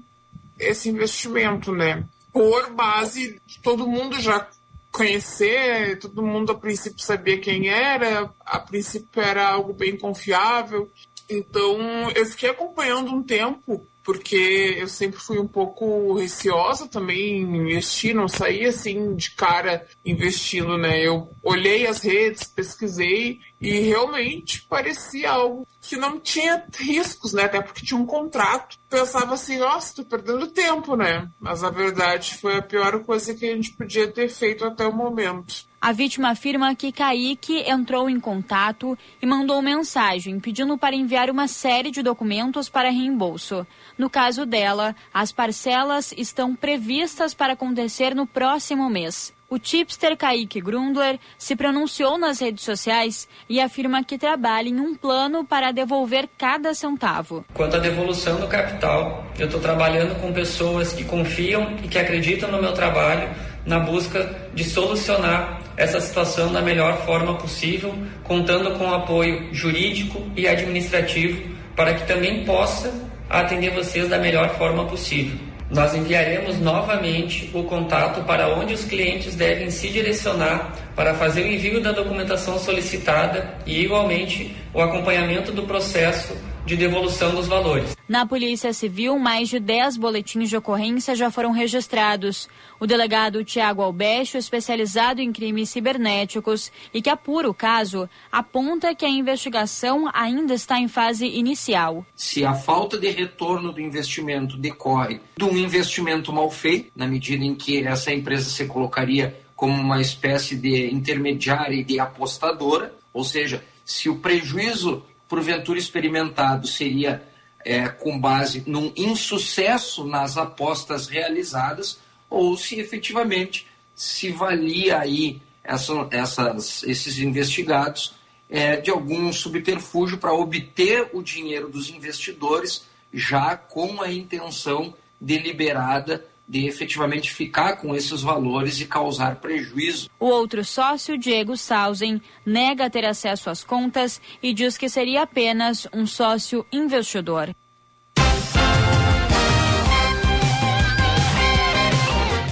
esse investimento, né? Por base de todo mundo já conhecer, todo mundo a princípio sabia quem era, a princípio era algo bem confiável. Então eu fiquei acompanhando um tempo porque eu sempre fui um pouco receosa também em investir, não saía assim de cara investindo, né? Eu olhei as redes, pesquisei e realmente parecia algo que não tinha riscos, né? Até porque tinha um contrato. Pensava assim, nossa, tô perdendo tempo, né? Mas a verdade foi a pior coisa que a gente podia ter feito até o momento. A vítima afirma que Kaique entrou em contato e mandou mensagem pedindo para enviar uma série de documentos para reembolso. No caso dela, as parcelas estão previstas para acontecer no próximo mês. O tipster Kaique Grundler se pronunciou nas redes sociais e afirma que trabalha em um plano para devolver cada centavo. Quanto à devolução do capital, eu estou trabalhando com pessoas que confiam e que acreditam no meu trabalho na busca de solucionar essa situação da melhor forma possível, contando com apoio jurídico e administrativo para que também possa atender vocês da melhor forma possível. Nós enviaremos novamente o contato para onde os clientes devem se direcionar para fazer o envio da documentação solicitada e, igualmente, o acompanhamento do processo de devolução dos valores. Na Polícia Civil, mais de 10 boletins de ocorrência já foram registrados. O delegado Tiago Albecho, especializado em crimes cibernéticos e que apura o caso, aponta que a investigação ainda está em fase inicial. Se a falta de retorno do investimento decorre de um investimento mal feito, na medida em que essa empresa se colocaria como uma espécie de intermediária e de apostadora, ou seja, se o prejuízo porventura experimentado seria é, com base num insucesso nas apostas realizadas ou se efetivamente se valia aí essa, essas, esses investigados é, de algum subterfúgio para obter o dinheiro dos investidores já com a intenção deliberada de efetivamente ficar com esses valores e causar prejuízo. O outro sócio, Diego Sausen, nega ter acesso às contas e diz que seria apenas um sócio investidor.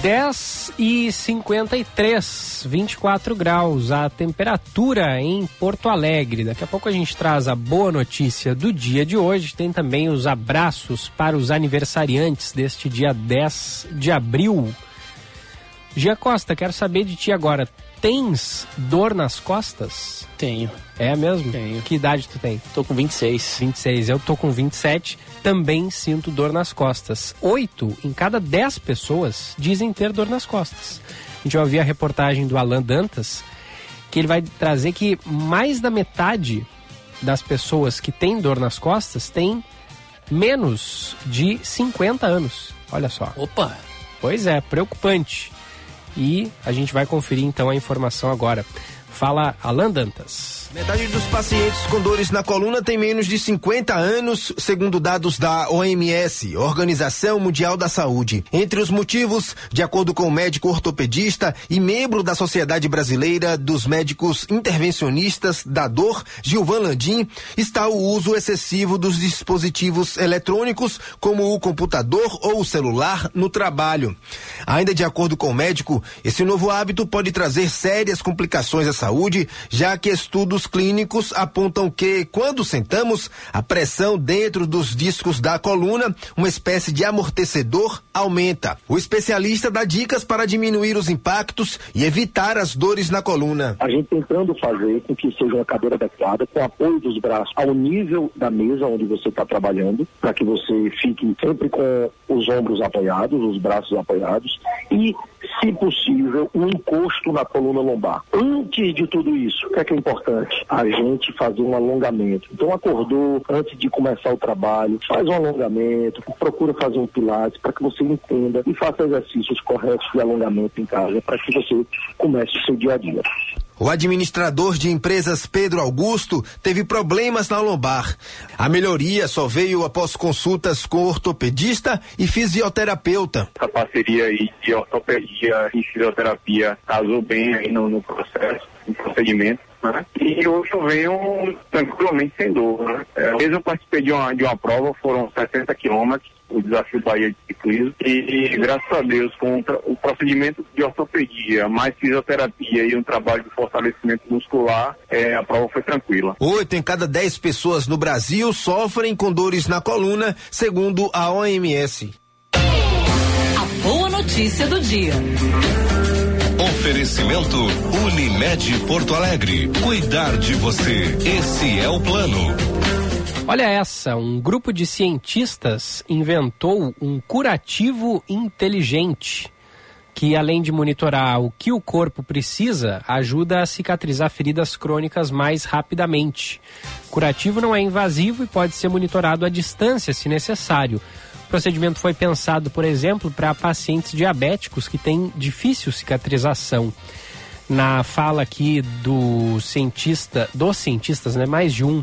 10 e 53, 24 graus a temperatura em Porto Alegre. Daqui a pouco a gente traz a boa notícia do dia de hoje. Tem também os abraços para os aniversariantes deste dia 10 de abril. Gia Costa, quero saber de ti agora. Tens dor nas costas? Tenho. É mesmo? Tenho. Que idade tu tem? Tô com 26. 26. Eu tô com 27. Também sinto dor nas costas. Oito em cada dez pessoas dizem ter dor nas costas. A gente vai ouvir a reportagem do Alan Dantas, que ele vai trazer que mais da metade das pessoas que têm dor nas costas tem menos de 50 anos. Olha só. Opa! Pois é, preocupante. E a gente vai conferir então a informação agora. Fala Alan Dantas. Metade dos pacientes com dores na coluna tem menos de 50 anos, segundo dados da OMS, Organização Mundial da Saúde. Entre os motivos, de acordo com o médico ortopedista e membro da Sociedade Brasileira dos Médicos Intervencionistas da Dor, Gilvan Landim, está o uso excessivo dos dispositivos eletrônicos, como o computador ou o celular, no trabalho. Ainda de acordo com o médico, esse novo hábito pode trazer sérias complicações à saúde, já que estudos clínicos apontam que, quando sentamos, a pressão dentro dos discos da coluna, uma espécie de amortecedor, aumenta. O especialista dá dicas para diminuir os impactos e evitar as dores na coluna. A gente tentando fazer com que seja uma cadeira adequada, com apoio dos braços ao nível da mesa onde você está trabalhando, para que você fique sempre com os ombros apoiados, os braços apoiados e se possível, um encosto na coluna lombar. Antes de tudo isso, o que é, que é importante? A gente fazer um alongamento. Então, acordou antes de começar o trabalho, faz um alongamento, procura fazer um pilates para que você entenda e faça exercícios corretos de alongamento em casa para que você comece o seu dia a dia. O administrador de empresas Pedro Augusto teve problemas na lombar. A melhoria só veio após consultas com ortopedista e fisioterapeuta. A parceria aí de ortopedia e fisioterapia casou bem aí no, no processo, no procedimento. Né? E hoje eu venho tranquilamente sem dor. Né? É, mesmo eu participei de uma, de uma prova, foram 60 quilômetros, o desafio Bahia de ciclismo, e, graças a Deus, com o, o, procedimento de ortopedia, mais fisioterapia e um trabalho de fortalecimento muscular, é, a prova foi tranquila. Oito em cada dez pessoas no Brasil sofrem com dores na coluna, segundo a OMS. A boa notícia do dia. Oferecimento Unimed Porto Alegre. Cuidar de você. Esse é o plano. Olha essa, um grupo de cientistas inventou um curativo inteligente que além de monitorar o que o corpo precisa, ajuda a cicatrizar feridas crônicas mais rapidamente. O curativo não é invasivo e pode ser monitorado à distância se necessário procedimento foi pensado, por exemplo, para pacientes diabéticos que têm difícil cicatrização. Na fala aqui do cientista, dos cientistas, né, mais de um,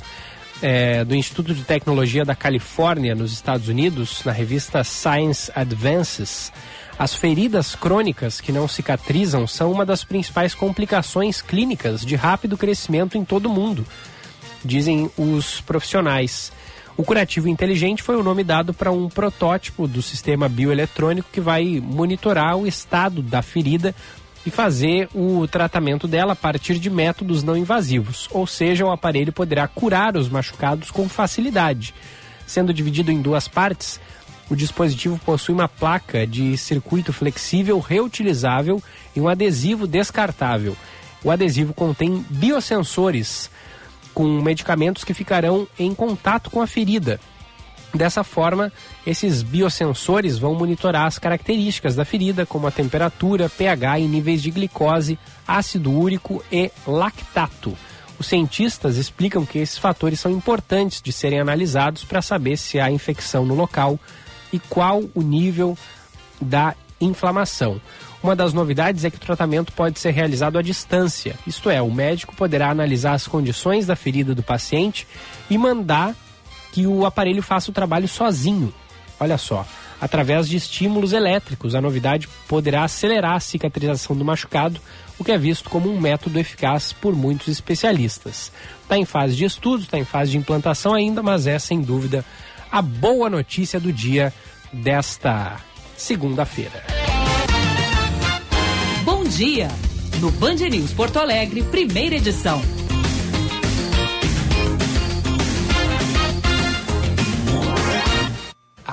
é, do Instituto de Tecnologia da Califórnia, nos Estados Unidos, na revista Science Advances, as feridas crônicas que não cicatrizam são uma das principais complicações clínicas de rápido crescimento em todo o mundo, dizem os profissionais. O curativo inteligente foi o nome dado para um protótipo do sistema bioeletrônico que vai monitorar o estado da ferida e fazer o tratamento dela a partir de métodos não invasivos, ou seja, o aparelho poderá curar os machucados com facilidade. Sendo dividido em duas partes, o dispositivo possui uma placa de circuito flexível reutilizável e um adesivo descartável. O adesivo contém biosensores com medicamentos que ficarão em contato com a ferida. Dessa forma, esses biosensores vão monitorar as características da ferida, como a temperatura, pH e níveis de glicose, ácido úrico e lactato. Os cientistas explicam que esses fatores são importantes de serem analisados para saber se há infecção no local e qual o nível da inflamação. Uma das novidades é que o tratamento pode ser realizado à distância, isto é, o médico poderá analisar as condições da ferida do paciente e mandar que o aparelho faça o trabalho sozinho. Olha só, através de estímulos elétricos, a novidade poderá acelerar a cicatrização do machucado, o que é visto como um método eficaz por muitos especialistas. Está em fase de estudo, está em fase de implantação ainda, mas é sem dúvida a boa notícia do dia desta segunda-feira. Bom dia! No Band News Porto Alegre, primeira edição.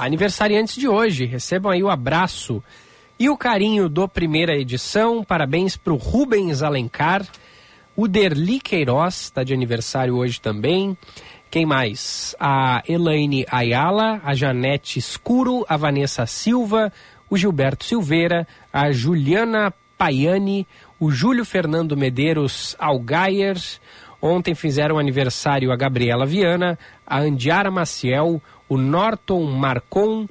Aniversariantes de hoje, recebam aí o abraço e o carinho do primeira edição. Parabéns para o Rubens Alencar. O Derli Queiroz está de aniversário hoje também. Quem mais? A Elaine Ayala, a Janete Escuro, a Vanessa Silva, o Gilberto Silveira, a Juliana Paiani, o Júlio Fernando Medeiros Algaier. Ontem fizeram aniversário a Gabriela Viana, a Andiara Maciel, o Norton Marcon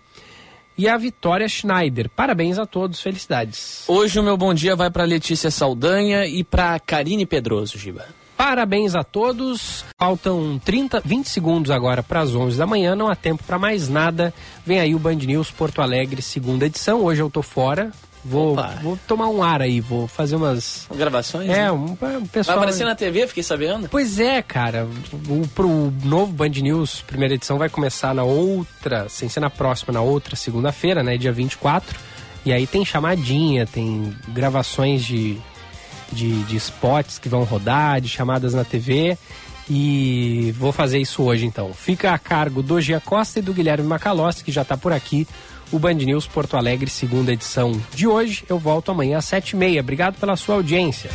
e a Vitória Schneider. Parabéns a todos, felicidades. Hoje o meu bom dia vai para Letícia Saldanha e para Karine Pedroso, Giba. Parabéns a todos. Faltam 30, 20 segundos agora para as 11 da manhã, não há tempo para mais nada. Vem aí o Band News Porto Alegre, segunda edição. Hoje eu tô fora, Vou, vou tomar um ar aí, vou fazer umas. Gravações? É, né? um, um pessoal. Vai aparecer na TV, fiquei sabendo. Pois é, cara. O, pro novo Band News, primeira edição, vai começar na outra, sem ser na próxima, na outra segunda-feira, né? Dia 24. E aí tem chamadinha, tem gravações de, de, de spots que vão rodar, de chamadas na TV. E vou fazer isso hoje então. Fica a cargo do Gia Costa e do Guilherme Macalossi, que já está por aqui o Band News Porto Alegre, segunda edição de hoje. Eu volto amanhã às sete e meia. Obrigado pela sua audiência.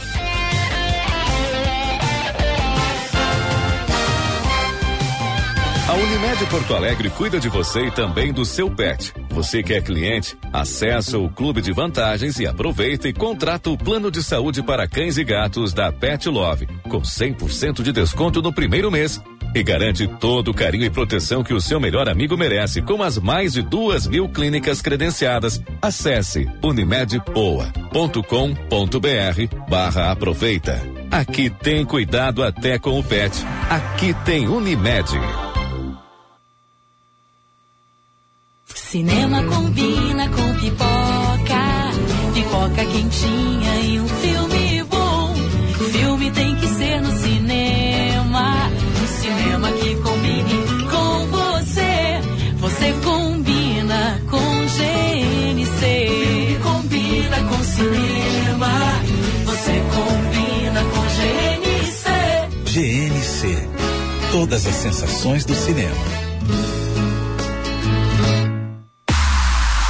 A Unimed Porto Alegre cuida de você e também do seu pet. Você que é cliente, acessa o Clube de Vantagens e aproveita e contrata o plano de saúde para cães e gatos da Pet Love, com 100% de desconto no primeiro mês. E garante todo o carinho e proteção que o seu melhor amigo merece, com as mais de duas mil clínicas credenciadas. Acesse unimedpoa.com.br barra aproveita. Aqui tem cuidado até com o pet. Aqui tem Unimed. Cinema combina com pipoca, pipoca quentinha e um filme bom. Filme tem que ser no cinema. Que combine com você. Você combina com GNC. Combina com cinema. Você combina com GNC. GNC. Todas as sensações do cinema.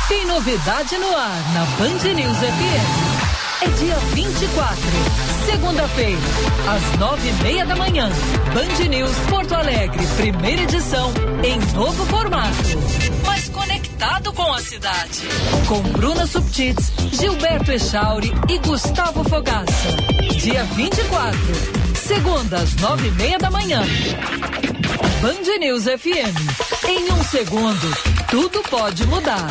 Tem novidade no ar na Band News FM. É dia 24, segunda-feira, às nove e meia da manhã. Band News Porto Alegre, primeira edição, em novo formato. Mas conectado com a cidade. Com Bruna Subtits, Gilberto Echauri e Gustavo Fogaça. Dia 24, segunda, às nove e meia da manhã. Band News FM. Em um segundo, tudo pode mudar.